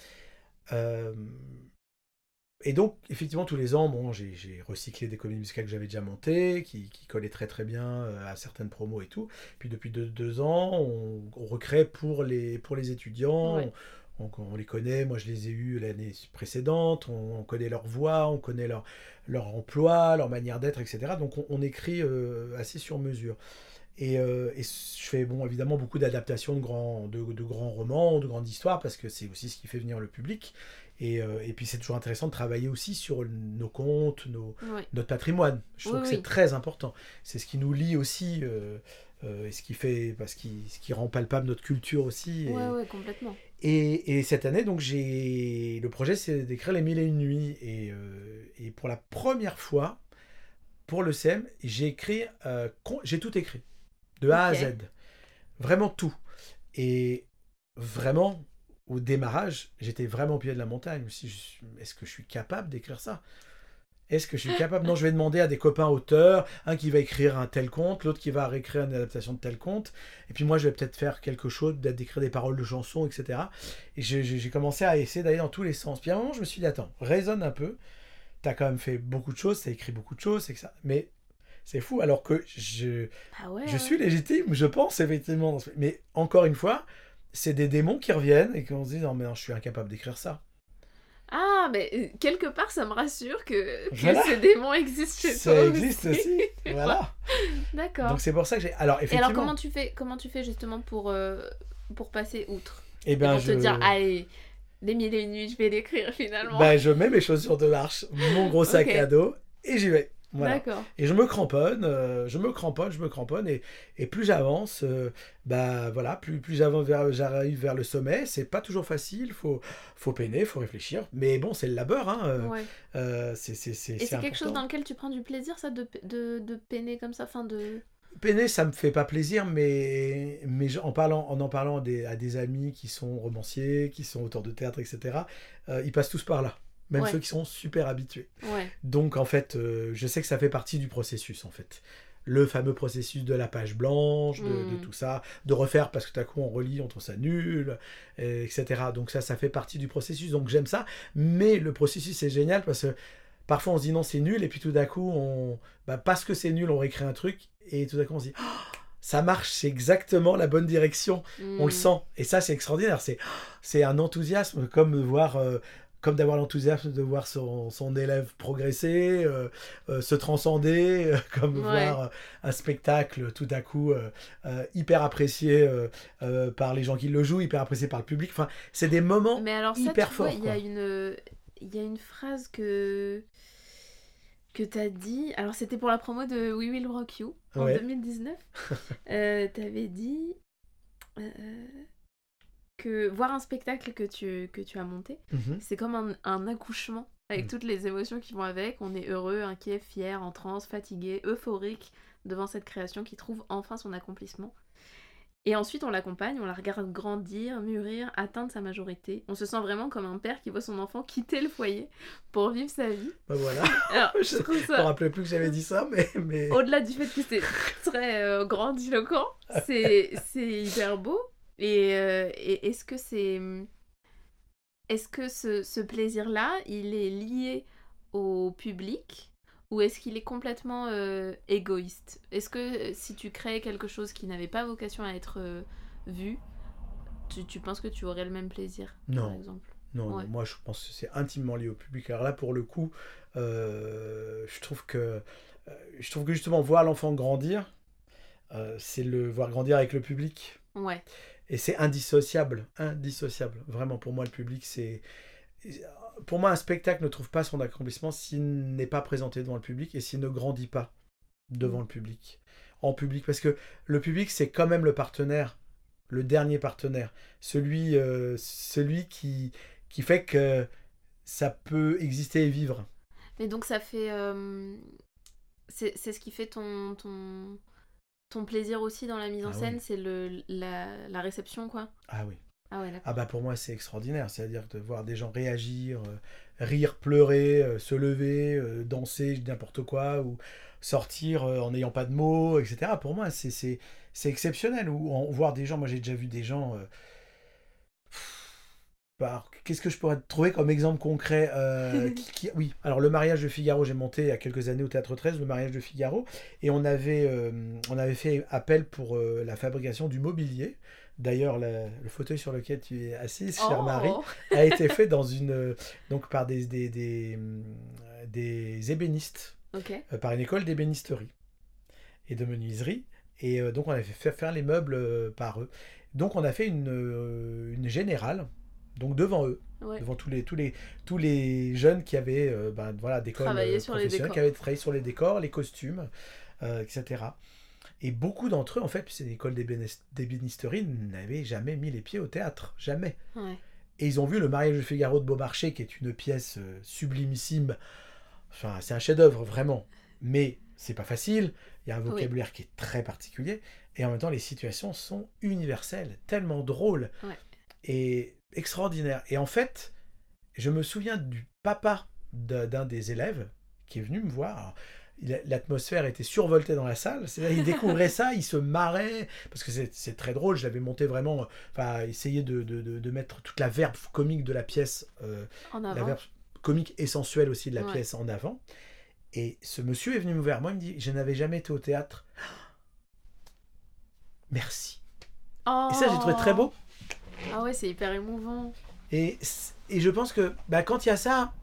Et donc, effectivement, tous les ans, bon, j'ai recyclé des comédies musicales que j'avais déjà montées, qui, qui collaient très très bien à certaines promos et tout. Puis depuis deux, deux ans, on, on recrée pour les, pour les étudiants. Ouais. On, on les connaît, moi je les ai eus l'année précédente, on, on connaît leur voix, on connaît leur, leur emploi, leur manière d'être, etc. Donc on, on écrit euh, assez sur mesure. Et, euh, et je fais bon, évidemment beaucoup d'adaptations de grands, de, de grands romans, de grandes histoires, parce que c'est aussi ce qui fait venir le public. Et, euh, et puis c'est toujours intéressant de travailler aussi sur nos Ouais. notre patrimoine. Je trouve Oui, que oui. c'est très important. C'est ce qui nous lie aussi, euh, et ce qui fait, parce qui, ce qui rend palpable notre culture aussi. Ouais, complètement. Et, et cette année, donc j'ai le projet, c'est d'écrire les mille et une nuits. Et, euh, et pour la première fois, pour le CM, j'ai écrit, euh, j'ai tout écrit, de A à. Z, vraiment tout. Et vraiment, au démarrage, j'étais vraiment au pied de la montagne. Est-ce que je suis capable d'écrire ça? Est-ce que je suis capable? Non, je vais demander à des copains auteurs, un qui va écrire un tel conte, l'autre qui va réécrire une adaptation de tel conte, et puis moi je vais peut-être faire quelque chose, peut-être d'écrire des paroles de chansons, etc. Et j'ai- commencé à essayer d'aller dans tous les sens. Puis à un moment, je me suis dit, attends, raisonne un peu. T'as quand même fait beaucoup de choses, t'as écrit beaucoup de choses, c'est que ça. Mais c'est fou, alors que je, Ah ouais. je ouais. suis légitime, je pense effectivement. Mais encore une fois, c'est des démons qui reviennent et qu'on se dit, non, mais non, je suis incapable d'écrire ça. Ah, mais euh, quelque part, ça me rassure que, que Voilà. ces démons existent chez Ça toi existe aussi. voilà. D'accord. Donc c'est pour ça que j'ai. Alors Et effectivement. alors, comment tu fais, comment tu fais justement pour, euh, pour passer outre? Eh Et pour je... te dire, allez, les mille et une nuits, je vais l'écrire finalement. ben, je mets mes chaussures de marche, mon gros sac à dos et j'y vais. Voilà. Et je me cramponne, euh, je me cramponne, je me cramponne, et, et plus j'avance, euh, bah voilà, plus, plus vers, j'arrive vers le sommet, c'est pas toujours facile, faut, faut peiner, faut réfléchir, mais bon, c'est le labeur, hein, euh, Ouais. c'est, c'est, c'est, Et c'est quelque chose dans lequel tu prends du plaisir, ça, de, de, de peiner comme ça, enfin de... Peiner, ça me fait pas plaisir, mais, mais en, parlant, en en parlant à des, à des amis qui sont romanciers, qui sont auteurs de théâtre, etc., ils passent tous par là, même Ouais. ceux qui sont super habitués. Ouais. Donc en fait, euh, je sais que ça fait partie du processus en fait. Le fameux processus de la page blanche, de, Mm. de tout ça, de refaire parce que tout à coup on relit, on trouve ça nul, etc. Donc ça, ça fait partie du processus. Donc j'aime ça. Mais le processus c'est génial parce que parfois on se dit non c'est nul et puis tout d'un coup on, bah, parce que c'est nul on réécrit un truc et tout d'un coup on se dit Ah, ça marche, c'est exactement la bonne direction on le Hmm. sent. Et ça, c'est extraordinaire. C'est, c'est un enthousiasme, comme voir, euh, comme d'avoir l'enthousiasme de voir son, son élève progresser, euh, euh, se transcender, euh, comme Ouais. voir un spectacle tout à coup hyper apprécié par les gens qui le jouent, hyper apprécié par le public. Enfin, c'est des moments. Mais alors ça, hyper tu vois, fort, il y a une, y a une phrase que que t'as dit. Alors c'était pour la promo de We Will Rock You en Ouais. 2019. euh, T'avais dit que voir un spectacle que tu que tu as monté, Mhm. c'est comme un, un accouchement avec Mm. toutes les émotions qui vont avec. On est heureux, inquiet, fier, en transe, fatigué, euphorique devant cette création qui trouve enfin son accomplissement. Et ensuite, on l'accompagne, on la regarde grandir, mûrir, atteindre sa majorité. On se sent vraiment comme un père qui voit son enfant quitter le foyer pour vivre sa vie. Ben voilà. Alors, Je ne me rappelais plus que j'avais dit ça, mais. mais... au-delà du fait que c'est très euh, grandiloquent, c'est c'est hyper beau. Et, euh, et est-ce que c'est. Est-ce que ce, ce plaisir-là, il est lié au public ou est-ce qu'il est complètement euh, égoïste? Est-ce que euh, si tu créais quelque chose qui n'avait pas vocation à être euh, vu, tu, tu penses que tu aurais le même plaisir Par Non. exemple? Non, Ouais. non, moi je pense que c'est intimement lié au public. Alors là, pour le coup, je trouve que je trouve que justement voir l'enfant grandir, c'est le voir grandir avec le public. Ouais. Et c'est indissociable, indissociable. Vraiment, pour moi, le public, c'est... Pour moi, un spectacle ne trouve pas son accomplissement s'il n'est pas présenté devant le public et s'il ne grandit pas devant le public. En public, parce que le public, c'est quand même le partenaire, le dernier partenaire. Celui, euh, celui qui, qui fait que ça peut exister et vivre. Mais donc ça fait... euh, C'est c'est ce qui fait ton, ton, ton plaisir aussi dans la mise en Ah scène, oui. c'est le la, la réception, quoi. Ah oui. Ah ouais. Ah bah pour moi c'est extraordinaire, c'est-à-dire de voir des gens réagir, euh, rire, pleurer, euh, se lever, euh, danser, n'importe quoi, ou sortir en n'ayant pas de mots, etc. Pour moi c'est, c'est, c'est exceptionnel. Ou en, voir des gens, moi j'ai déjà vu des gens... qu'est-ce que je pourrais trouver comme exemple concret euh, qui- qui- Oui, alors le mariage de Figaro, j'ai monté il y a quelques années au Théâtre 13, le mariage de Figaro, et on avait, euh, on avait fait appel pour euh, la fabrication du mobilier. D'ailleurs, le fauteuil sur lequel tu es assise, chère Oh. Marie, a été fait dans une, donc par des, des, des, des ébénistes, par une école d'ébénisterie et de menuiserie. Et donc on avait fait faire les meubles par eux. Donc on a fait une, une générale, donc devant eux, Ouais. devant tous les, tous les, tous les jeunes qui avaient euh, ben, voilà, d'école Travaillé euh, sur les professionnelle, décors. qui avaient travaillé sur les décors, les costumes, euh, etc. Et beaucoup d'entre eux, en fait, c'est une école d'ébénis- d'ébénisterie, n'avaient jamais mis les pieds au théâtre, jamais. Ouais. Et ils ont vu le mariage de Figaro de Beaumarchais, qui est une pièce euh, sublimissime. Enfin, c'est un chef-d'œuvre, vraiment. Mais c'est pas facile. Il y a un Oui. vocabulaire qui est très particulier. Et en même temps, les situations sont universelles, tellement drôles Ouais. et extraordinaires. Et en fait, je me souviens du papa d'un des élèves qui est venu me voir. L'atmosphère était survoltée dans la salle. Il découvrait ça, il se marrait, parce que c'est très drôle. Je l'avais monté vraiment, enfin, essayer de, de- de- de mettre toute la verve comique de la pièce euh, En la verve comique et sensuelle aussi de la Ouais. pièce en avant. Et ce monsieur est venu me vers moi, il me dit Je n'avais jamais été au théâtre. Merci. Oh. Et ça, j'ai trouvé très beau. Ah ouais, c'est hyper émouvant. Et, et je pense que bah, quand il y a ça,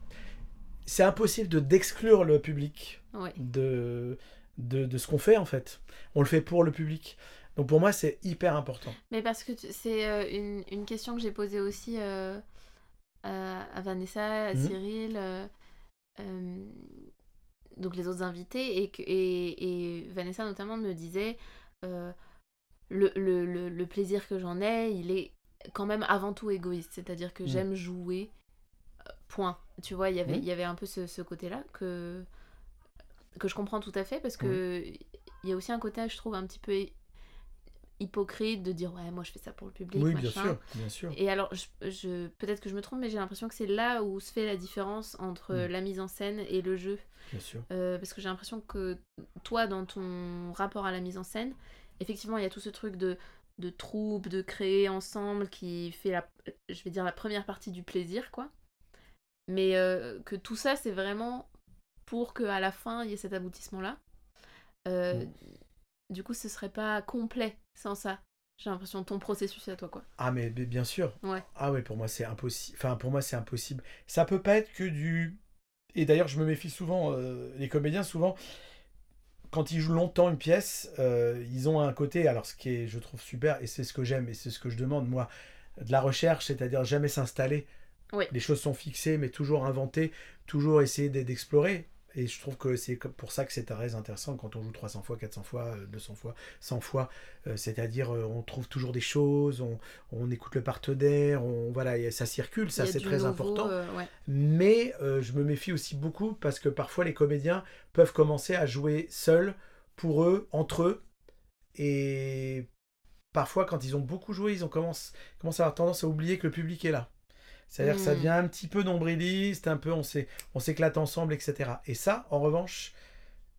c'est impossible de d'exclure le public Ouais. de, de, de ce qu'on fait en fait. On le fait pour le public. Donc pour moi, c'est hyper important. Mais parce que c'est euh, une, une question que j'ai posée aussi euh, à, à Vanessa, à Mhm. Cyril, euh, donc les autres invités, et, et, et Vanessa notamment me disait le, le, le, le plaisir que j'en ai, il est quand même avant tout égoïste, c'est-à-dire que Mhm. j'aime jouer, euh, point. Tu vois, il y avait- il y avait un peu ce, ce côté-là que, que je comprends tout à fait, parce que il y a aussi un côté, je trouve, un petit peu hy- hypocrite de dire ouais moi je fais ça pour le public oui, bien sûr, bien sûr. et alors je, je- peut-être que je me trompe mais j'ai l'impression que c'est là où se fait la différence entre Mm. la mise en scène et le jeu Bien sûr. Euh, parce que j'ai l'impression que toi dans ton rapport à la mise en scène effectivement il y a tout ce truc de de troupe de créer ensemble qui fait la je vais dire la première partie du plaisir quoi mais euh, que tout ça c'est vraiment pour que à la fin il y ait cet aboutissement là Mm. du coup ce serait pas complet sans ça j'ai l'impression ton processus à toi quoi Ah mais, mais bien sûr. Ouais. Ah ouais, pour moi c'est impossible. Enfin pour moi c'est impossible. Ça peut pas être que du. Et d'ailleurs je me méfie souvent. euh, les comédiens souvent quand ils jouent longtemps une pièce, euh, ils ont un côté. Alors ce qui est je trouve super et c'est ce que j'aime et c'est ce que je demande moi de la recherche, c'est-à-dire jamais s'installer. Oui. Les choses sont fixées mais toujours inventer, toujours essayer d'e- d'explorer. Et je trouve que c'est pour ça que c'est très intéressant quand on joue 300 fois, 400 fois, euh, 200 fois, 100 fois. Euh, c'est-à-dire euh, on trouve toujours des choses, on, on écoute le partenaire, on, voilà, ça circule, ça c'est très nouveau, important. euh, ouais. Mais euh, je me méfie aussi beaucoup parce que parfois les comédiens peuvent commencer à jouer seuls, pour eux, entre eux. Et parfois, quand ils ont beaucoup joué, ils ont commencé, commencé à avoir tendance à oublier que le public est là. C'est-à-dire que ça Mm. devient un petit peu nombriliste, un peu on s'é- on s'éclate ensemble, etc. Et ça, en revanche,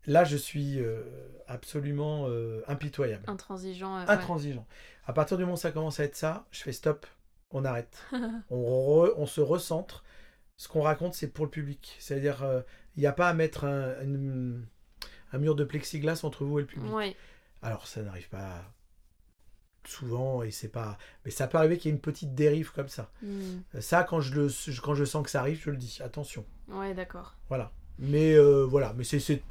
là, je suis euh, absolument euh, impitoyable intransigeant euh, ouais. intransigeant. À partir du moment où ça commence à être ça, je fais stop, on arrête. on, re- on se recentre. Ce qu'on raconte, c'est pour le public. C'est-à-dire, il n'y a pas à mettre un, mur de plexiglas entre vous et le public. ouais Alors, ça n'arrive pas souvent et c'est pas. Mais ça peut arriver qu'il y ait une petite dérive comme ça. Hmm. Ça, quand je, le, quand je sens que ça arrive, je le dis. Attention. ouais d'accord Voilà. Mais euh, voilà, mais c'est. c'est-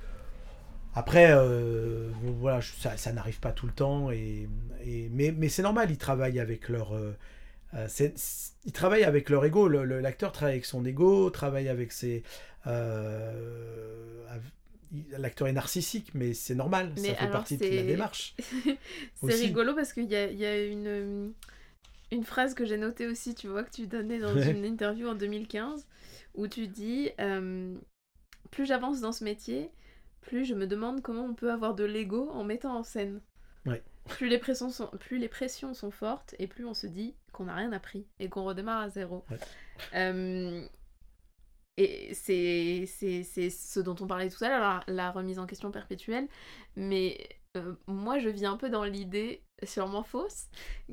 Après, euh, voilà, je- ça, ça n'arrive pas tout le temps. Et, et- mais mais c'est normal, ils travaillent avec leur. euh, euh, ils travaillent avec leur ego. L'acteur travaille avec son ego, travaille avec ses. L'acteur est narcissique, mais c'est normal, Mais ça fait partie de la démarche. c'est rigolo parce qu'il y a, y a une, euh, une phrase que j'ai notée aussi, tu vois, que tu donnais dans Ouais. une interview en 2015, où tu dis euh, Plus j'avance dans ce métier, plus je me demande comment on peut avoir de l'ego en mettant en scène. Ouais. Plus les, pressions sont, plus les pressions sont fortes et plus on se dit qu'on n'a rien appris et qu'on redémarre à zéro. Ouais. Euh, et c'est ce dont on parlait tout à l'heure, la, remise en question perpétuelle. Mais euh, moi, je vis un peu dans l'idée, sûrement fausse,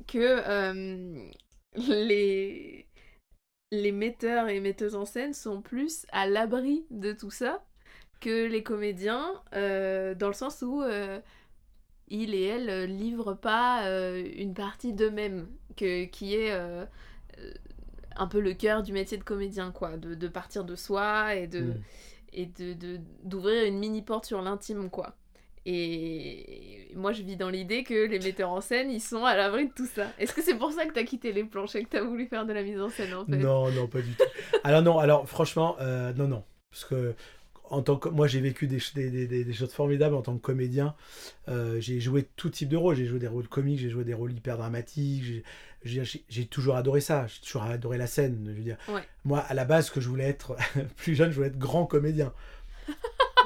que euh, les, les metteurs et metteuses en scène sont plus à l'abri de tout ça que les comédiens, euh, dans le sens où ils et elles euh, livrent pas une partie d'eux-mêmes, qui est un peu le cœur du métier de comédien, quoi, de, de partir de soi et de Mm. et de de- d'ouvrir une mini porte sur l'intime, quoi. Et moi, je vis dans l'idée que les metteurs en scène, ils sont à l'abri de tout ça. Est-ce que c'est pour ça que t'as quitté les planches et que t'as voulu faire de la mise en scène, en fait? Non, non, pas du tout. Alors non, alors franchement, euh, non, non. Parce que en tant que moi j'ai vécu des, ch- des, des- des- des choses formidables en tant que comédien. Euh, j'ai joué tout type de rôles. J'ai joué des rôles comiques, j'ai joué des rôles hyper dramatiques. j'ai- toujours adoré ça. J'ai toujours adoré la scène. Je veux dire, Ouais. moi à la base, que je voulais être plus jeune, je voulais être grand comédien.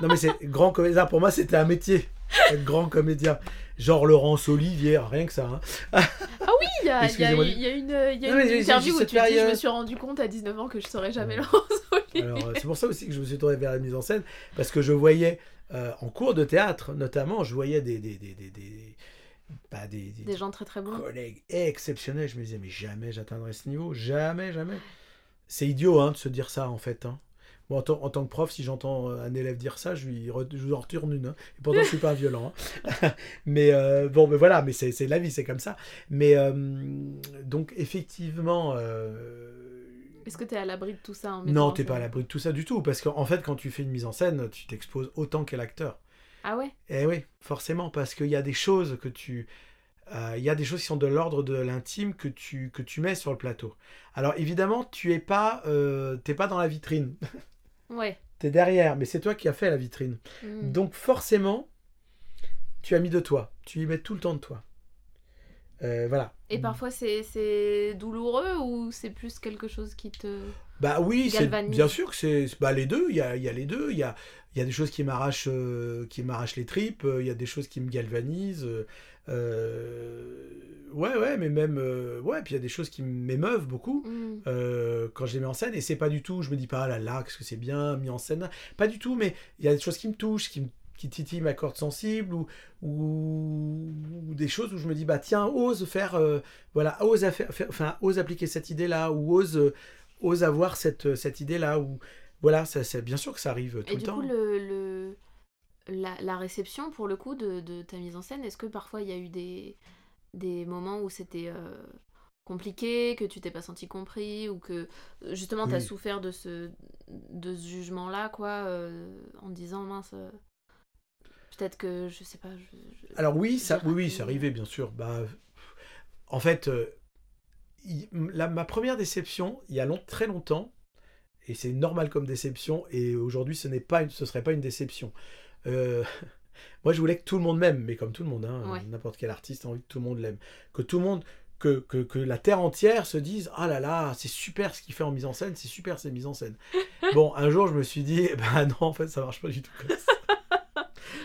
non mais c'est grand comédien. Pour moi, c'était un métier. Être grand comédien. Genre Laurence Olivier, rien que ça. hein. Il y a, il y a- y une, y a une interview où tu dis Je période. me suis rendu compte à 19 ans que je saurais jamais. Laurence. Alors, euh, c'est pour ça aussi que je me suis tourné vers la mise en scène, parce que je voyais, euh, en cours de théâtre notamment, je voyais des, des, des, des, des, bah, des- des Des gens très très bons. collègues exceptionnels. Je me disais, mais jamais j'atteindrai ce niveau, jamais, jamais. C'est idiot hein, de se dire ça en fait. hein. Moi, en, tant- en tant que prof, si j'entends euh, un élève dire ça, je lui, re- je lui en retourne une. hein. Et pourtant, je suis pas un violent. hein. mais euh, bon, mais voilà, mais c'est c'est la vie, c'est comme ça. Mais euh, donc, effectivement. euh, Est-ce que t'es à l'abri de tout ça en non, en t'es pas à l'abri de tout ça du tout, parce qu'en fait, quand tu fais une mise en scène, tu t'exposes autant qu'est l'acteur. Ah ouais? Eh oui, forcément, parce qu'il y a des choses que tu... euh, Il y a des choses qui sont de l'ordre de l'intime que tu, que tu mets sur le plateau. Alors évidemment, tu es pas, euh, t'es pas dans la vitrine, Ouais. tu es derrière, mais c'est toi qui as fait la vitrine. Mm. Donc forcément, tu as mis de toi, tu y mets tout le temps de toi. Euh, voilà. Et parfois c'est douloureux ou c'est plus quelque chose qui te. Bah oui, bien sûr que c'est bah, les deux. Il y a, y a les deux. Il y a, y a des choses qui m'arrachent, euh, qui m'arrachent les tripes. euh, Il y a des choses qui me galvanisent. euh, ouais, ouais, mais même ouais. Puis il y a des choses qui m'émeuvent beaucoup Mm. quand je les mets en scène. Et c'est pas du tout. Je me dis pas ah là là, qu'est-ce que c'est bien mis en scène. Pas du tout. Mais il y a des choses qui me touchent, qui me qui titillent ma corde sensible ou, ou, ou des choses où je me dis bah tiens ose faire euh, voilà ose faire, enfin ose appliquer cette idée là ou ose euh, ose avoir cette, cette idée-là. Ou voilà, ça, c'est bien sûr que ça arrive tout Et le du temps. coup, le, le- la, la réception, pour le coup, de, de ta mise en scène, est-ce que parfois il y a eu des, des moments où c'était euh, compliqué, que tu t'es pas senti compris, ou que euh, justement tu as Oui. souffert de ce, de ce jugement-là, quoi, euh, en disant, mince, peut-être que, je sais pas... Je, je- Alors oui, ça, oui, oui, c'est arrivé, bien sûr. Bah, en fait, euh, la- ma première déception, il y a long- très longtemps, et c'est normal comme déception, et aujourd'hui, ce n'est pas, une- ce serait pas une déception. Euh, moi, je voulais que tout le monde m'aime, mais comme tout le monde, hein, Ouais. n'importe quel artiste a envie que tout le monde l'aime, que tout le monde, que, que, que la terre entière se dise, ah là là, c'est super ce qu'il fait en mise en scène, c'est super ces mises en scène. bon, un jour, je me suis dit, bah non, en fait, ça marche pas du tout comme ça.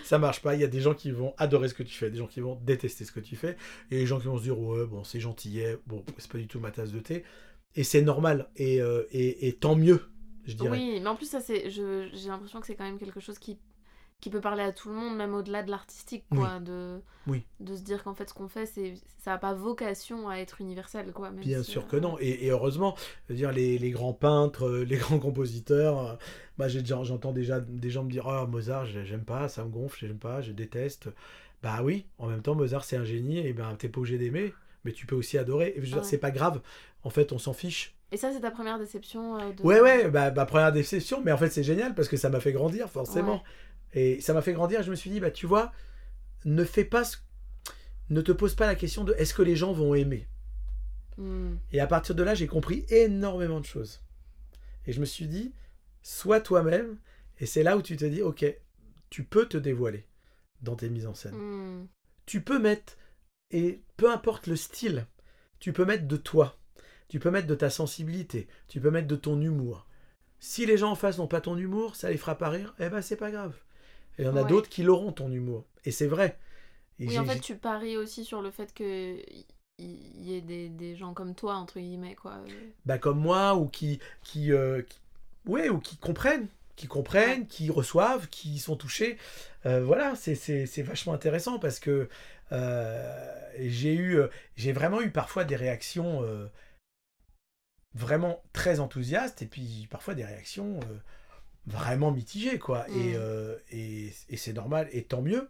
Ça marche pas. Il y a des gens qui vont adorer ce que tu fais, des gens qui vont détester ce que tu fais, et les gens qui vont se dire ouais bon c'est gentillet, bon c'est pas du tout ma tasse de thé, et c'est normal et, euh, tant mieux, je dirais. Oui, mais en plus, ça, c'est, j'ai l'impression que c'est quand même quelque chose qui, qui peut parler à tout le monde, même au-delà de l'artistique, quoi. De, Oui. de se dire qu'en fait, ce qu'on fait, c'est, ça n'a pas vocation à être universel, quoi. même Bien si, sûr euh, que non, et, et heureusement, je veux dire les, les grands peintres, euh, les grands compositeurs, euh, bah, j'ai j'entends déjà des gens me dire ah Mozart j'ai- j'aime pas, ça me gonfle, j'aime pas, je déteste. Bah oui, en même temps Mozart c'est un génie, et ben t'es pas obligé d'aimer, mais tu peux aussi adorer. Et je veux dire, Ouais. c'est pas grave, en fait on s'en fiche. Et ça, c'est ta première déception de... Ouais, ouais, bah, ma première déception, mais en fait, c'est génial parce que ça m'a fait grandir, forcément. Et ça m'a fait grandir, et je me suis dit, bah, tu vois, ne fais pas ce- Ne te pose pas la question de est-ce que les gens vont aimer. Hmm. Et à partir de là, j'ai compris énormément de choses. Et je me suis dit, sois toi-même, et c'est là où tu te dis, ok, tu peux te dévoiler dans tes mises en scène. Hmm. Tu peux mettre, et peu importe le style, tu peux mettre de toi, tu peux mettre de ta sensibilité, tu peux mettre de ton humour. Si les gens en face n'ont pas ton humour, ça les fera pas rire, eh ben c'est pas grave. Et il y en a Ouais. d'autres qui l'auront ton humour. Et c'est vrai. Et Oui, en fait, tu paries aussi sur le fait que il y ait des, des gens comme toi, entre guillemets, quoi. bah, comme moi, ou qui, qui, euh, qui- ouais, ou qui comprennent, qui comprennent, qui reçoivent, qui sont touchés. Euh, voilà, c'est- vachement intéressant parce que euh, j'ai eu, euh, j'ai vraiment eu parfois des réactions vraiment très enthousiastes et puis parfois des réactions vraiment mitigées, quoi. Et, Mm. euh, et, et c'est normal, et tant mieux.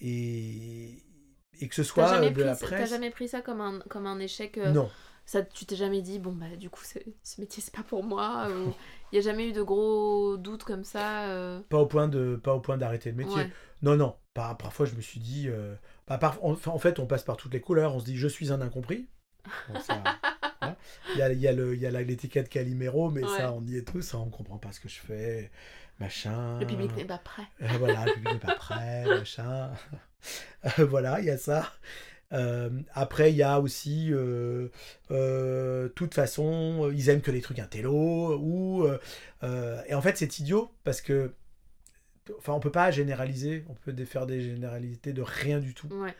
Et, et que ce soit de pris la ça- t'as presse. jamais pris ça comme un, comme un échec euh, Non, ça, Tu t'es jamais dit, bon, bah, du coup, ce métier, c'est pas pour moi ou... Il y a jamais eu de gros doutes comme ça euh, pas au point de pas au point d'arrêter le métier. ouais. Non, non. Par, parfois, je me suis dit. bah, par- en, en fait, on passe par toutes les couleurs. On se dit, je suis un incompris. Bon, ça, hein. Il y a, il y a le- il y a l'étiquette Calimero, mais Ouais. ça, on y est tous. hein, on comprend pas ce que je fais. Machin. Le public n'est pas prêt. Euh, voilà, le public n'est pas prêt, machin. Euh, voilà, il y a ça. Euh, après, il y a aussi, euh, euh, toute façon, ils aiment que les trucs intello, ou... et en fait, c'est idiot, parce que... Enfin, on peut pas généraliser, on peut faire des généralités de rien du tout. Ouais.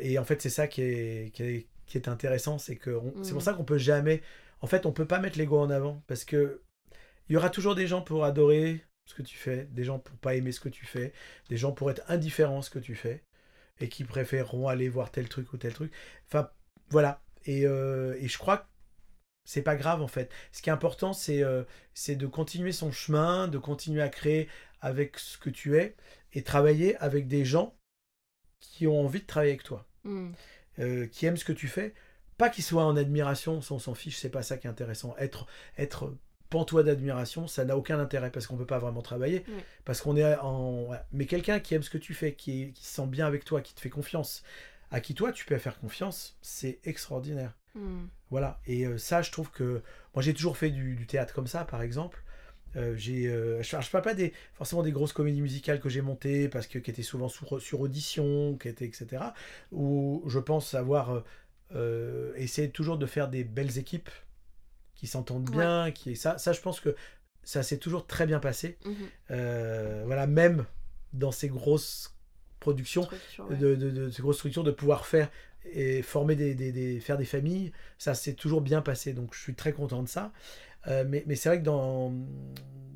Et en fait, c'est ça qui est, qui est, qui est intéressant, c'est que on- c'est pour ça qu'on peut jamais. En fait, on peut pas mettre l'ego en avant parce que il y aura toujours des gens pour adorer ce que tu fais, des gens pour pas aimer ce que tu fais, des gens pour être indifférents à ce que tu fais et qui préféreront aller voir tel truc ou tel truc. Enfin, voilà. Et, euh, et je crois que c'est pas grave en fait. Ce qui est important, c'est euh, c'est de continuer son chemin, de continuer à créer avec ce que tu es et travailler avec des gens qui ont envie de travailler avec toi, Mm. Euh, qui aiment ce que tu fais. Pas qu'ils soient en admiration, ça on s'en fiche, c'est pas ça qui est intéressant. Être, être pantois d'admiration, ça n'a aucun intérêt parce qu'on peut pas vraiment travailler. Parce qu'on est en. Mais quelqu'un qui aime ce que tu fais, qui, est- qui se sent bien avec toi, qui te fait confiance, à qui toi tu peux faire confiance, c'est extraordinaire. Mm. Voilà, et euh, ça, je trouve que. Moi, j'ai toujours fait du, du théâtre comme ça, par exemple. Euh, j'ai, euh, je, je parle pas des, forcément des grosses comédies musicales que j'ai montées, parce que qui étaient souvent sur, sur audition, qui étaient, etc. Où je pense avoir euh, essayé toujours de faire des belles équipes qui s'entendent bien, qui ça, ça, je pense que ça s'est toujours très bien passé. Euh, voilà, même dans ces grosses productions, Structure, ouais. de, de- de ces grosses structures, de pouvoir faire et former des, des- des- faire des familles, ça s'est toujours bien passé. Donc je suis très content de ça. Euh, mais mais c'est vrai que dans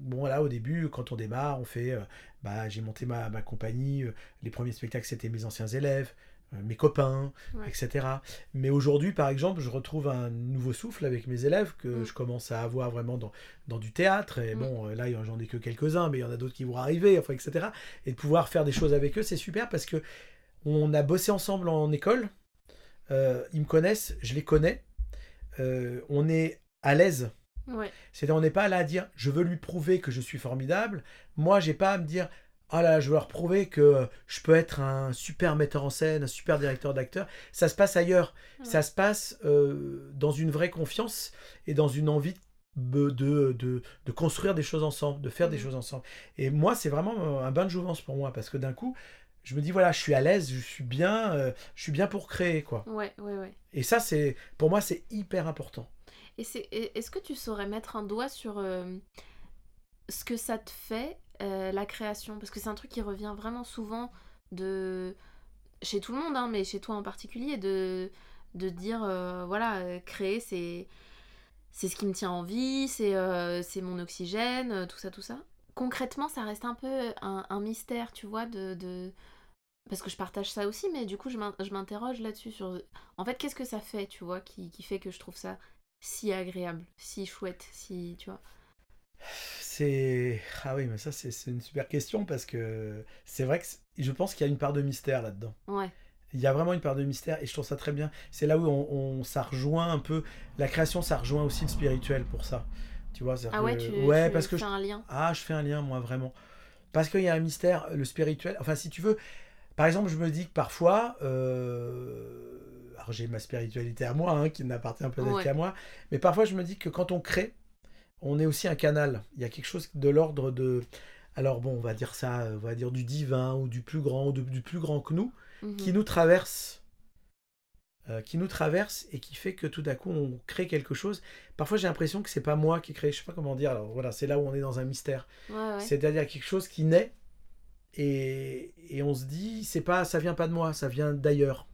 bon là au début quand on démarre on fait euh, bah j'ai monté ma, ma compagnie euh, les premiers spectacles c'était mes anciens élèves mes copains Ouais. etc mais aujourd'hui par exemple je retrouve un nouveau souffle avec mes élèves que Mm. je commence à avoir vraiment dans, dans du théâtre et Mm. bon là j'en ai que quelques uns mais il y en a d'autres qui vont arriver enfin etc et de pouvoir faire des choses avec eux c'est super parce que on a bossé ensemble en école ils me connaissent je les connais on est à l'aise Ouais. c'est-à-dire, on n'est pas là à dire je veux lui prouver que je suis formidable. Moi, j'ai pas à me dire ah là, je veux leur prouver que euh, je peux être un super metteur en scène, un super directeur d'acteur. Ça se passe ailleurs. Ouais. Ça se passe euh, dans une vraie confiance et dans une envie de, de, de, de construire des choses ensemble, de faire des Mhm. choses ensemble. Et moi, c'est vraiment euh, un bain de jouvence pour moi parce que d'un coup, je me dis voilà, je suis à l'aise, je suis bien, euh, je suis bien pour créer quoi. Ouais, ouais, ouais. Et ça, c'est pour moi, c'est hyper important. Et est-ce que tu saurais mettre un doigt sur euh, ce que ça te fait, euh, la création? Parce que c'est un truc qui revient vraiment souvent de chez tout le monde, hein, mais chez toi en particulier, de, de dire, euh, voilà, créer, c'est, c'est ce qui me tient en vie, c'est, c'est mon oxygène, tout ça, tout ça. Concrètement, ça reste un peu un, mystère, tu vois, de... Parce que je partage ça aussi, mais du coup, je m'interroge là-dessus sur... En fait, qu'est-ce que ça fait, tu vois, qui, qui fait que je trouve ça si agréable, si chouette, si tu vois. C'est ah oui, mais ça c'est une super question parce que c'est vrai que je pense qu'il y a une part de mystère là-dedans. Ouais, Il y a vraiment une part de mystère et je trouve ça très bien. C'est là où on, on- ça rejoint un peu la création, ça rejoint aussi le spirituel pour ça. Tu vois, ah ouais, que- tu, ouais tu parce que fais je- un lien. ah je fais un lien moi vraiment parce qu'il y a un mystère, le spirituel. Enfin si tu veux, par exemple je me dis que parfois euh, alors j'ai ma spiritualité à moi hein, qui n'appartient peut-être Ouais. qu'à moi, mais parfois je me dis que quand on crée on est aussi un canal. Il y a quelque chose de l'ordre de. Alors bon, on va dire ça, on va dire du divin ou du plus grand, ou de- du plus grand que nous, Mhm. qui nous traverse, euh, qui nous traverse et qui fait que tout d'un coup on crée quelque chose. Parfois j'ai l'impression que c'est pas moi qui crée, je sais pas comment dire. Alors voilà, c'est là où on est dans un mystère. Ouais, ouais. C'est-à-dire quelque chose qui naît et, et on se dit, c'est pas, ça vient pas de moi, ça vient d'ailleurs.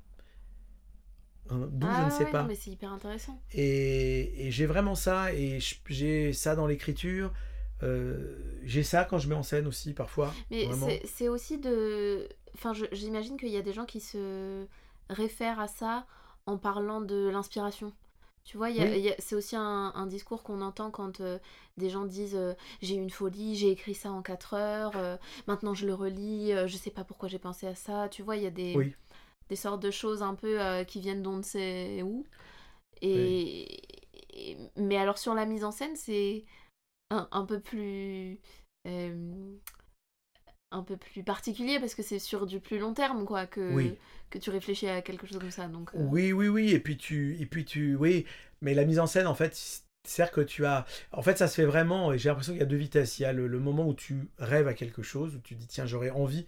Hein, D'où Ah je ne sais ouais, pas. non, mais c'est hyper intéressant. Et, et j'ai vraiment ça, et j'ai ça dans l'écriture. euh, j'ai ça quand je mets en scène aussi, parfois. Mais c'est- aussi de. Enfin, j'imagine qu'il y a des gens qui se réfèrent à ça en parlant de l'inspiration. Tu vois, Oui. c'est aussi un, un discours qu'on entend quand euh, des gens disent euh, j'ai eu une folie, j'ai écrit ça en 4 heures, euh, maintenant je le relis, je sais pas pourquoi j'ai pensé à ça. Tu vois, il y a des, Oui. Des sortes de choses un peu euh, qui viennent d'on ne sait où. Et, et- mais alors sur la mise en scène, c'est un, un peu plus. euh, un peu plus particulier parce que c'est sur du plus long terme quoi que, Oui. que tu réfléchis à quelque chose comme ça donc euh, Oui, oui, oui. Et puis tu, et puis tu, oui. Mais la mise en scène, en fait, c'est que tu as. En fait, ça se fait vraiment. Et j'ai l'impression qu'il y a deux vitesses. Il y a le, le moment où tu rêves à quelque chose, où tu dis tiens, j'aurais envie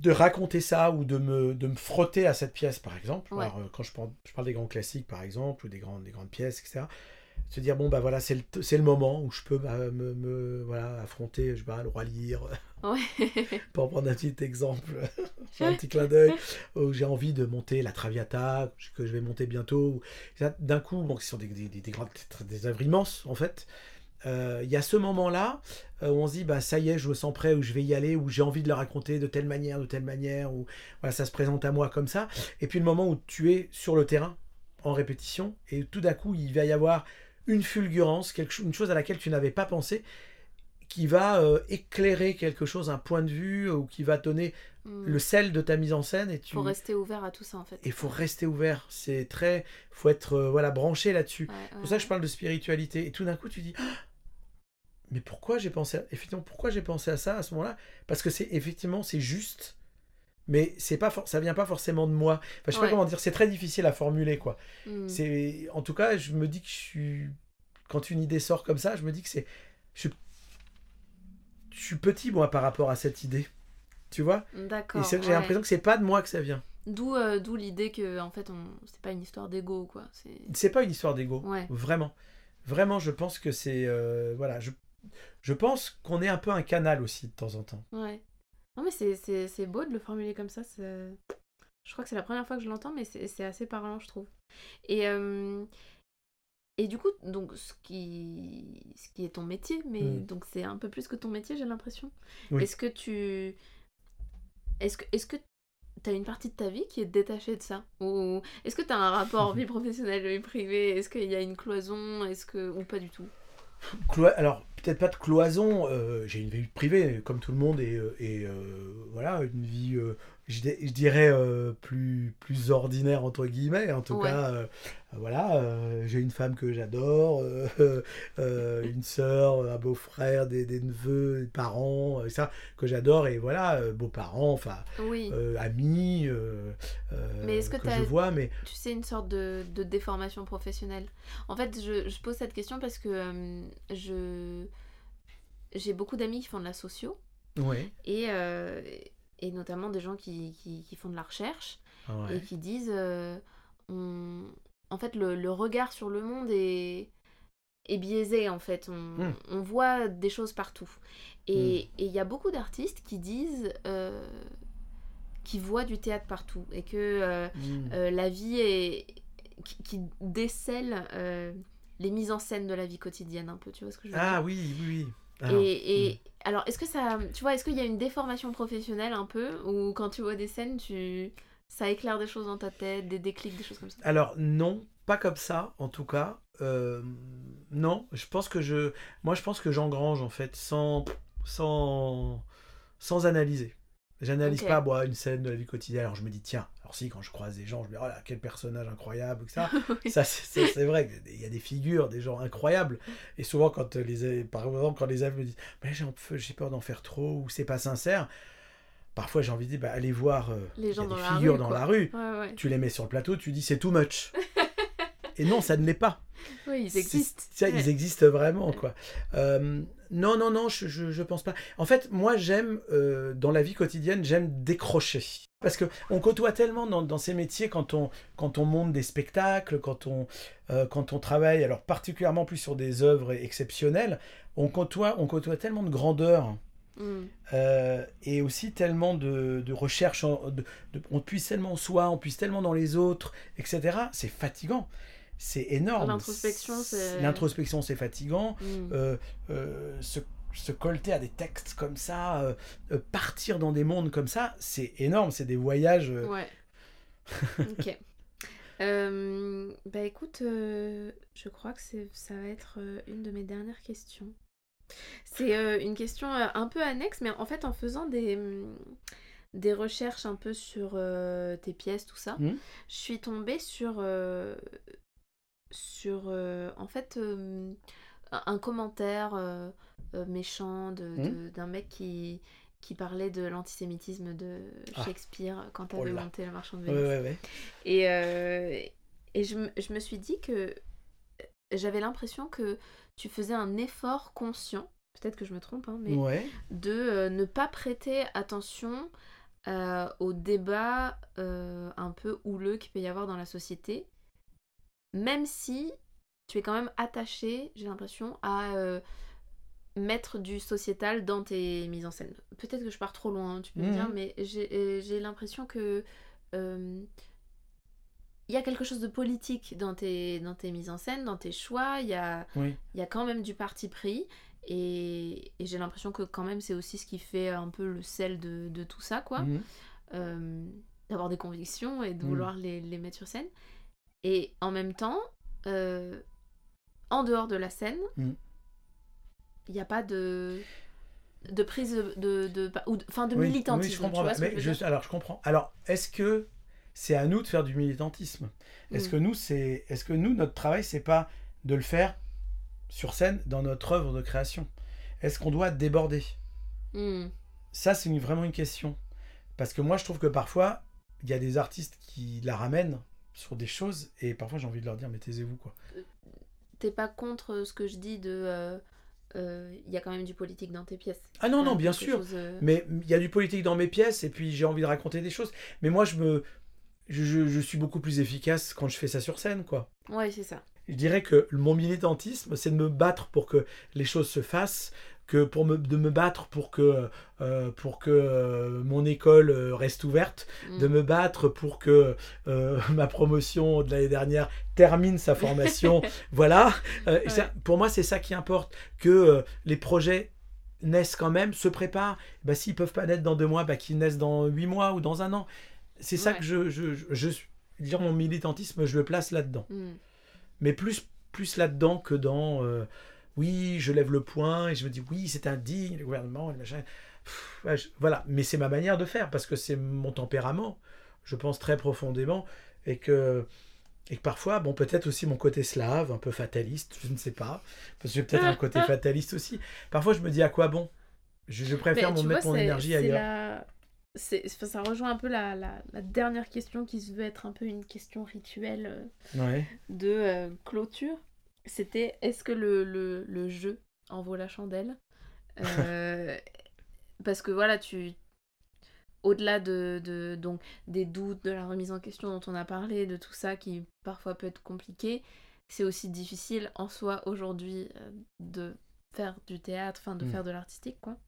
de raconter ça ou de me, de me frotter à cette pièce, par exemple. Ouais. Alors, euh, quand je parle, je parle des grands classiques, par exemple, ou des grandes, des grandes pièces, etc. Se dire bon bah voilà c'est le, c'est le moment où je peux bah, me, me- voilà affronter je sais pas le roi ouais pour prendre un petit exemple, un petit clin d'œil, où j'ai envie de monter la Traviata, que je vais monter bientôt. D'un coup, bon, qui sont des, des, des, des grandes, des œuvres immenses, en fait. Euh, Il y a ce moment-là euh, où on se dit, bah, ça y est, je me sens prêt, où je vais y aller, où j'ai envie de le raconter de telle manière, de telle manière, où voilà, ça se présente à moi comme ça. Et puis le moment où tu es sur le terrain, en répétition, et tout d'un coup, il va y avoir une fulgurance, quelque chose, une chose à laquelle tu n'avais pas pensé, qui va euh, éclairer quelque chose, un point de vue, ou qui va donner Hmm. le sel de ta mise en scène. Et tu faut rester ouvert à tout ça en fait et faut rester ouvert. C'est très, faut être euh, voilà branché là-dessus. Ouais, C'est ouais, pour ça que je ouais. parle de spiritualité. Et tout d'un coup, tu dis, Ah mais pourquoi j'ai pensé, à... effectivement, pourquoi j'ai pensé à ça à ce moment-là? Parce que c'est effectivement, c'est juste. Mais c'est pas, for- ça vient pas forcément de moi. Enfin, je sais Ouais. pas comment dire. C'est très difficile à formuler, quoi. Hmm. C'est, en tout cas, je me dis que je suis, quand une idée sort comme ça, je me dis que c'est, je suis, je suis petit moi par rapport à cette idée. Tu vois? D'accord Et c'est que j'ai ouais. l'impression que c'est pas de moi que ça vient. d'où euh, d'où l'idée que en fait on c'est pas une histoire d'ego quoi c'est C'est pas une histoire d'ego, Ouais. vraiment. Vraiment, je pense que c'est euh, voilà, je, je pense qu'on est un peu un canal aussi de temps en temps. ouais. Non mais c'est beau de le formuler comme ça je crois que c'est la première fois que je l'entends mais c'est assez parlant je trouve. Et euh, et du coup donc ce qui ce qui est ton métier mais Mm. donc c'est un peu plus que ton métier j'ai l'impression. Oui. est-ce que tu est-ce que est-ce que T'as une partie de ta vie qui est détachée de ça? Ou est-ce que t'as un rapport vie professionnelle vie privée? Est-ce qu'il y a une cloison? Est-ce que ou pas du tout? Alors peut-être pas de cloison. euh, j'ai une vie privée comme tout le monde et, euh, euh, voilà une vie, je, di- je dirais euh, plus plus ordinaire entre guillemets. En tout Ouais. cas, euh, voilà, euh, j'ai une femme que j'adore, une sœur, un beau-frère, des, des neveux, des parents, ça que j'adore et voilà, beaux-parents, enfin Oui. amis Mais est-ce que que, je vois, mais Tu sais, une sorte de, de déformation professionnelle? En fait, je, je pose cette question parce que je j'ai beaucoup d'amis qui font de la socio ouais, et, euh, et notamment des gens qui, qui, qui font de la recherche et ouais. qui disent euh, on- en fait le, le regard sur le monde est, est biaisé en fait on, Hmm. on voit des choses partout et et il y a beaucoup d'artistes qui disent euh, qui voient du théâtre partout et que euh, Mm. euh, la vie est qui, qui décèle les mises en scène de la vie quotidienne un peu tu vois ce que je veux Ah dire? oui, oui, oui. Et, et alors est-ce que ça tu vois est-ce qu'il y a une déformation professionnelle un peu ou quand tu vois des scènes tu ça éclaire des choses dans ta tête des déclics des choses comme ça? Alors non, pas comme ça en tout cas. Euh, non, je pense que je, moi je pense que j'engrange en fait sans, sans, sans analyser. J'analyse pas moi une scène de la vie quotidienne. Alors je me dis tiens, alors si quand je croise des gens, je me dis oh là quel personnage incroyable etc. Oui. Ça c'est vrai, il y a des figures, des gens incroyables. Et souvent quand les, par exemple quand les élèves me disent mais j'ai peur d'en faire trop ou c'est pas sincère. Parfois j'ai envie de dire bah, allez voir euh, Les il y a gens des dans la figures rue, dans la rue ouais ouais tu les mets sur le plateau, tu dis c'est too much. Et non, ça ne l'est pas. oui ils existent ça, Ouais. Ils existent vraiment, quoi. Euh, non, non, non, je, je, je pense pas. En fait, moi, j'aime, euh, dans la vie quotidienne, j'aime décrocher. Parce que on côtoie tellement dans, dans ces métiers quand on, quand on monte des spectacles, quand on, euh, quand on travaille, alors particulièrement plus sur des œuvres exceptionnelles, on côtoie, on côtoie tellement de grandeur. Mm. Euh, et aussi tellement de, de recherche, en- de- de- on puise tellement en soi, on puise tellement dans les autres, etc. C'est fatigant, c'est énorme. L'introspection, c'est- L'introspection, c'est fatigant. Mm. Euh, euh, se, se colter à des textes comme ça, euh, partir dans des mondes comme ça, c'est énorme, c'est des voyages. Ouais. ok. Bah écoute, je crois que ça va être une de mes dernières questions. C'est une question un peu annexe, mais en fait en faisant des, hum, des recherches un peu sur euh, tes pièces, tout ça, Mhm. je suis tombée sur, euh, sur euh, en fait euh, un commentaire euh, méchant de- de- d'un mec qui, qui parlait de l'antisémitisme de Ah. Shakespeare quand Oh t'avais là. monté Le Marchand de Ouais, Vénus. ouais, ouais. Et, et je, me- je me suis dit que j'avais l'impression que tu faisais un effort conscient, peut-être que je me trompe, hein, mais de ne pas prêter attention au débat un peu houleux qu'il peut y avoir dans la société, même si tu es quand même attaché, j'ai l'impression, à euh, mettre du sociétal dans tes mises en scène. Peut-être que je pars trop loin, hein, tu peux me Mhm. dire, mais j'ai euh, l'impression que euh, il y a quelque chose de politique dans tes, dans tes mises en scène, dans tes choix, il y a, Oui. y a quand même du parti pris. Et, et j'ai l'impression que quand même c'est aussi ce qui fait un peu le sel de, de tout ça, quoi. Euh, D'avoir des convictions et de Mm. vouloir les, les mettre sur scène. Et en même temps, euh, en dehors de la scène, Mm. il n'y a pas de, de prise de... de, de, ou de- enfin, de Oui, militantisme. oui, je tu comprends. vois pas. ce que Mais je veux je- dire alors, je comprends. Alors, est-ce que c'est à nous de faire du militantisme? Est-ce Mm. que nous, c'est, est-ce que nous, notre travail, c'est pas de le faire sur scène dans notre œuvre de création? Est-ce qu'on doit déborder? Mm. Ça, c'est une- vraiment une question. Parce que moi, je trouve que parfois, il y a des artistes qui la ramènent sur des choses, et parfois j'ai envie de leur dire, mais taisez-vous, quoi. T'es pas contre ce que je dis de... euh, euh, Il y a quand même du politique dans tes pièces. Ah non, non, bien sûr. chose, euh, Mais il y a du politique dans mes pièces, et puis j'ai envie de raconter des choses. Mais moi, je me... Je, je- je suis beaucoup plus efficace quand je fais ça sur scène, quoi. Ouais, c'est ça. Je dirais que mon militantisme, c'est de me battre pour que les choses se fassent, que pour me, de me battre pour que, euh, pour que euh, mon école euh, reste ouverte, de Mm. me battre pour que ma promotion de l'année dernière termine sa formation. voilà. Ça, pour moi, c'est ça qui importe, que les projets naissent quand même, se préparent. Bah, S'ils peuvent pas naître dans deux mois, bah, qu'ils naissent dans huit mois ou dans un an. C'est ça Ouais. que je, je, je, je- dire mon militantisme, je le place là-dedans Mm. mais plus, plus là-dedans que dans euh, oui, je lève le poing et je me dis oui, c'est indigne, le gouvernement, le machin. Pff, ouais, je- voilà, mais c'est ma manière de faire parce que c'est mon tempérament, je pense très profondément et que. Et que parfois, bon, peut-être aussi mon côté slave, un peu fataliste, je ne sais pas, parce que j'ai peut-être un côté fataliste aussi. Parfois, je me dis à quoi bon? Je, je préfère mon, tu mettre mon énergie ailleurs. la- ça rejoint un peu la, la- la dernière question qui se veut être un peu une question rituelle euh, Ouais. de euh, clôture. C'était est-ce que le, le- le jeu en vaut la chandelle? Euh, Parce que voilà, tu. Au-delà de, de- donc, des doutes, de la remise en question dont on a parlé, de tout ça qui parfois peut être compliqué, c'est aussi difficile en soi aujourd'hui euh, de faire du théâtre, enfin de Mm. faire de l'artistique, quoi.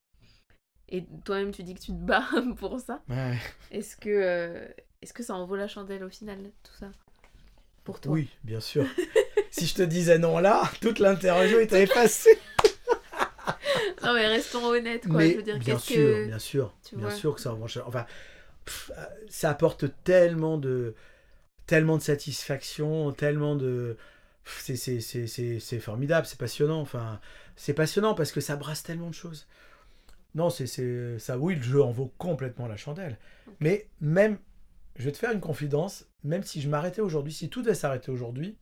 Et toi-même, tu dis que tu te bats pour ça. Ouais. Est-ce que, euh, est-ce que ça en vaut la chandelle au final, tout ça? Pour toi? Oui, bien sûr. si je te disais non là, toute l'interview était effacée. Non, mais restons honnêtes, quoi. Mais je veux dire, bien sûr, que. bien sûr, tu bien vois sûr que ça. Enfin, pff, euh, ça apporte tellement de, tellement de satisfaction, tellement de, c'est, formidable, c'est passionnant. Enfin, c'est passionnant parce que ça brasse tellement de choses. Non, c'est, c'est, ça, oui, le jeu en vaut complètement la chandelle. Mais même, je vais te faire une confidence, même si je m'arrêtais aujourd'hui, si tout devait s'arrêter aujourd'hui,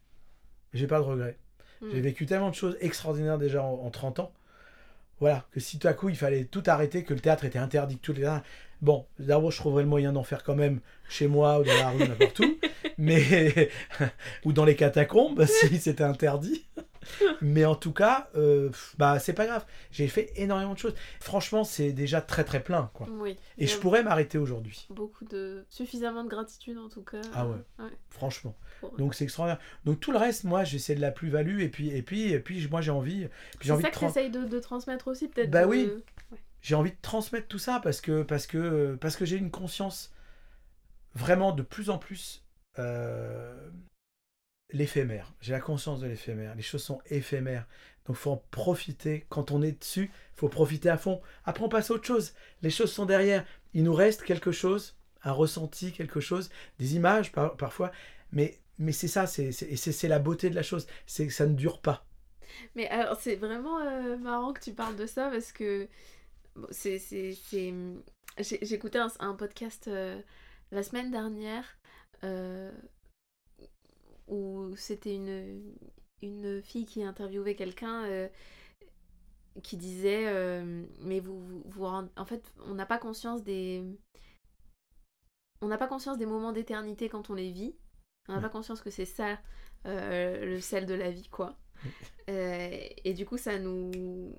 j'ai pas de regret. Mm. J'ai vécu tellement de choses extraordinaires déjà en, en 30 ans. Voilà, que si tout à coup il fallait tout arrêter, que le théâtre était interdit, que tout les Bon, d'abord je trouverais le moyen d'en faire quand même chez moi ou dans la rue, n'importe où, mais ou dans les catacombes si c'était interdit. Mais en tout cas, euh, bah c'est pas grave. J'ai fait énormément de choses. Franchement, c'est déjà très très plein, quoi. Oui. Et je pourrais m'arrêter aujourd'hui, Beaucoup de. suffisamment de gratitude en tout cas. Ah ouais. ouais franchement. pour- Donc c'est extraordinaire. Donc tout le reste, moi, j'essaie de la plus-value et puis et puis et puis moi j'ai envie, C'est ça de que tran- t'essayes de, de transmettre aussi, peut-être Bah de- oui. j'ai envie de transmettre tout ça parce que parce que parce que j'ai une conscience vraiment de plus en plus euh, l'éphémère. J'ai la conscience de l'éphémère. Les choses sont éphémères. Donc faut en profiter. Quand on est dessus, faut profiter à fond. Après on passe à autre chose. Les choses sont derrière. Il nous reste quelque chose, un ressenti, quelque chose, des images par- parfois. Mais mais c'est ça, c'est la beauté de la chose, c'est ça ne dure pas. Mais alors, c'est vraiment euh, marrant que tu parles de ça parce que bon, J'ai écouté un, un podcast euh, la semaine dernière euh, où c'était une, une fille qui interviewait quelqu'un euh, qui disait euh, Mais vous, vous, vous En fait, on n'a pas conscience des. On n'a pas conscience des moments d'éternité quand on les vit. On n'a Ouais. pas conscience que c'est ça euh, le sel de la vie, quoi. Et du coup, ça nous,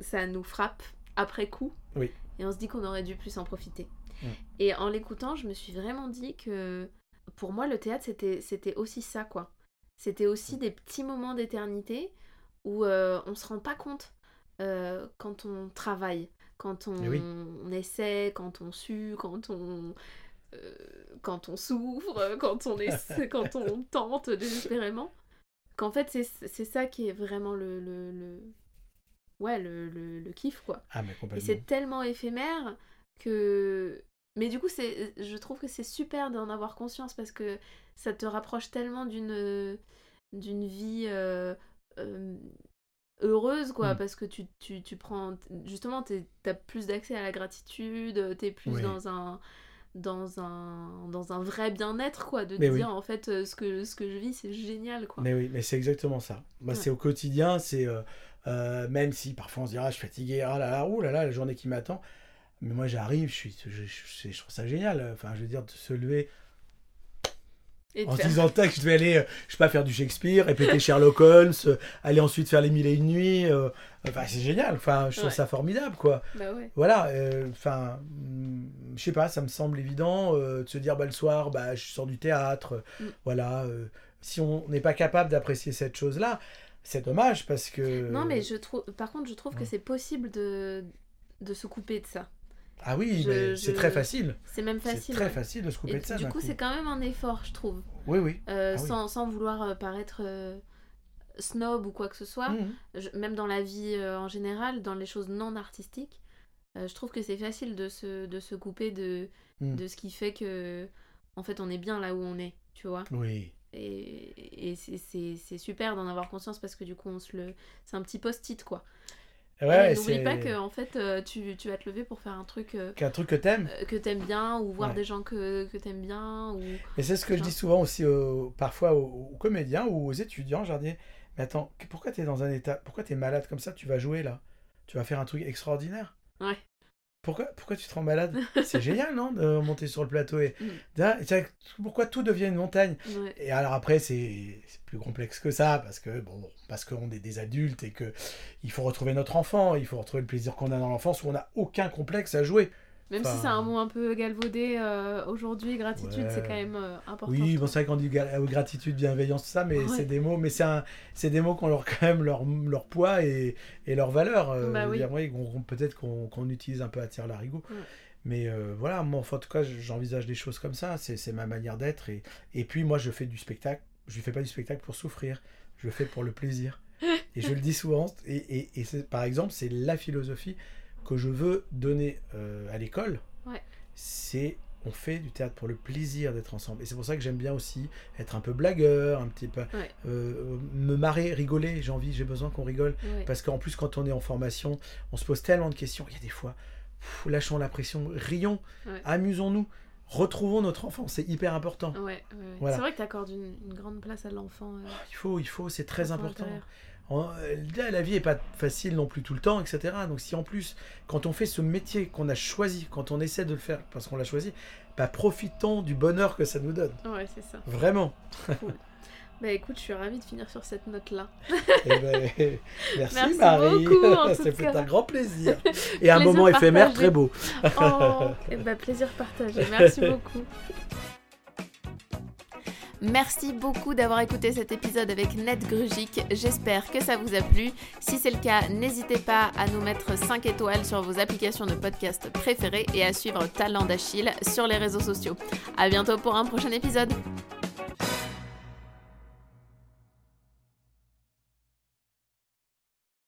ça nous frappe après coup. Oui. Et on se dit qu'on aurait dû plus en profiter. Et en l'écoutant, je me suis vraiment dit que pour moi, le théâtre, c'était, aussi ça, quoi. C'était Mm. aussi des petits moments d'éternité où euh, on se rend pas compte euh, quand on travaille, quand on, Eh oui. on essaie, quand on sue, quand on, euh, quand on souffre, quand on, essaie, quand on tente désespérément. Qu'en fait, c'est, ça qui est vraiment le, le, le- ouais, le, le, le kiff, quoi. Ah mais Et complètement. c'est tellement éphémère que. Mais du coup, c'est, je trouve que c'est super d'en avoir conscience parce que ça te rapproche tellement d'une, d'une vie euh, euh, heureuse, quoi. Mm. Parce que tu, tu, tu prends. Justement, t'es- t'as plus d'accès à la gratitude, t'es plus Oui. dans un. Dans un, dans un vrai bien-être, quoi, de te Mais oui. dire en fait euh, ce que, ce que je vis, c'est génial, quoi. Mais oui, mais c'est exactement ça. Ouais. c'est au quotidien, c'est euh, même si parfois on se dira, ah, je suis fatigué, ah là là, ouh là là, la journée qui m'attend. Mais moi, j'arrive, je suis, je, je- je trouve ça génial. Enfin, je veux dire, de se lever Et en se disant tac, je vais aller, euh, je sais pas, faire du Shakespeare, répéter Sherlock Holmes, euh, aller ensuite faire les mille et une nuits. euh, Enfin, c'est génial. Enfin, je trouve Ouais. ça formidable, quoi. Bah ouais. Voilà. euh, Enfin, hum, je sais pas, ça me semble évident euh, de se dire, bah le soir, bah je sors du théâtre. Mm. Voilà. euh, si on n'est pas capable d'apprécier cette chose-là, c'est dommage parce que. Non, mais je trouve. Par contre, je trouve que c'est possible de, de se couper de ça. Ah oui, Je- mais c'est très facile. C'est même C'est facile. très ouais. facile de se couper Et de ça. du coup, c'est quand même un effort, je trouve. Oui, oui. Euh, Ah oui. sans, sans vouloir euh, paraître euh, snob ou quoi que ce soit. Mhm. Je- même dans la vie euh, en général, dans les choses non artistiques, je trouve que c'est facile de se, de se couper de, Mm. de ce qui fait que, en fait, on est bien là où on est, tu vois. Oui. Et, et c'est- c'est c'est super d'en avoir conscience parce que du coup, on se le... c'est un petit post-it, quoi. Ouais, N'oublie pas que, en fait, euh, tu, tu vas te lever pour faire un truc euh, qu'un truc que t'aimes. euh, que t'aimes bien ou voir Ouais. des gens que, que t'aimes bien. Ou... Et c'est ce que je dis souvent aussi aux- parfois aux, aux comédiens ou aux étudiants. Je leur dis, mais attends, pourquoi t'es dans un état, pourquoi t'es malade comme ça? Tu vas jouer là, tu vas faire un truc extraordinaire. Ouais. Pourquoi, pourquoi tu te rends malade C'est génial, non, de monter sur le plateau et, Mm. Et pourquoi tout devient une montagne Ouais. Et alors après, c'est c'est plus complexe que ça, parce que bon, parce qu'on est des adultes et que il faut retrouver notre enfant, il faut retrouver le plaisir qu'on a dans l'enfance où on n'a aucun complexe à jouer. Même Enfin, si c'est un mot un peu galvaudé euh, aujourd'hui, gratitude, Ouais. c'est quand même euh, important. Oui, bon, c'est vrai qu'on dit euh, gratitude, bienveillance, tout ça, mais Ouais. c'est des mots, mais c'est des mots qui ont leur, quand même leur, leur poids et, et leur valeur. euh, Bah oui. peut-être qu'on utilise un peu à tire larigot. Ouais. Mais voilà, moi, enfin, en tout cas, j'envisage des choses comme ça. C'est ma manière d'être. Et, et puis, moi, je fais du spectacle. Je ne fais pas du spectacle pour souffrir. Je le fais pour le plaisir. Et je le dis souvent. Et, et, et par exemple, c'est la philosophie que je veux donner euh, à l'école. Ouais. C'est on fait du théâtre pour le plaisir d'être ensemble. Et c'est pour ça que j'aime bien aussi être un peu blagueur, un petit peu Ouais. euh, me marrer, rigoler. J'ai envie, j'ai besoin qu'on rigole. Ouais. Parce qu'en plus, quand on est en formation, on se pose tellement de questions. Il y a des fois, pff, lâchons la pression, rions, Ouais. amusons-nous, retrouvons notre enfant. C'est hyper important. Voilà. C'est vrai que tu accordes une, une grande place à l'enfant. euh, Il faut, il faut, c'est très important. La vie est pas facile non plus tout le temps, etc. Donc si en plus, quand on fait ce métier qu'on a choisi, quand on essaie de le faire parce qu'on l'a choisi, bah, profitons du bonheur que ça nous donne. Ouais, c'est ça. Vraiment. Bah écoute, je suis ravie de finir sur cette note-là. Eh ben, merci, Merci Marie. cas. un grand plaisir. Et un moment éphémère très beau. Oh, et bah plaisir partagé. Merci beaucoup. Merci beaucoup d'avoir écouté cet épisode avec Ned Grugic. J'espère que ça vous a plu. Si c'est le cas, n'hésitez pas à nous mettre 5 étoiles sur vos applications de podcast préférées et à suivre Talent d'Achille sur les réseaux sociaux. À bientôt pour un prochain épisode.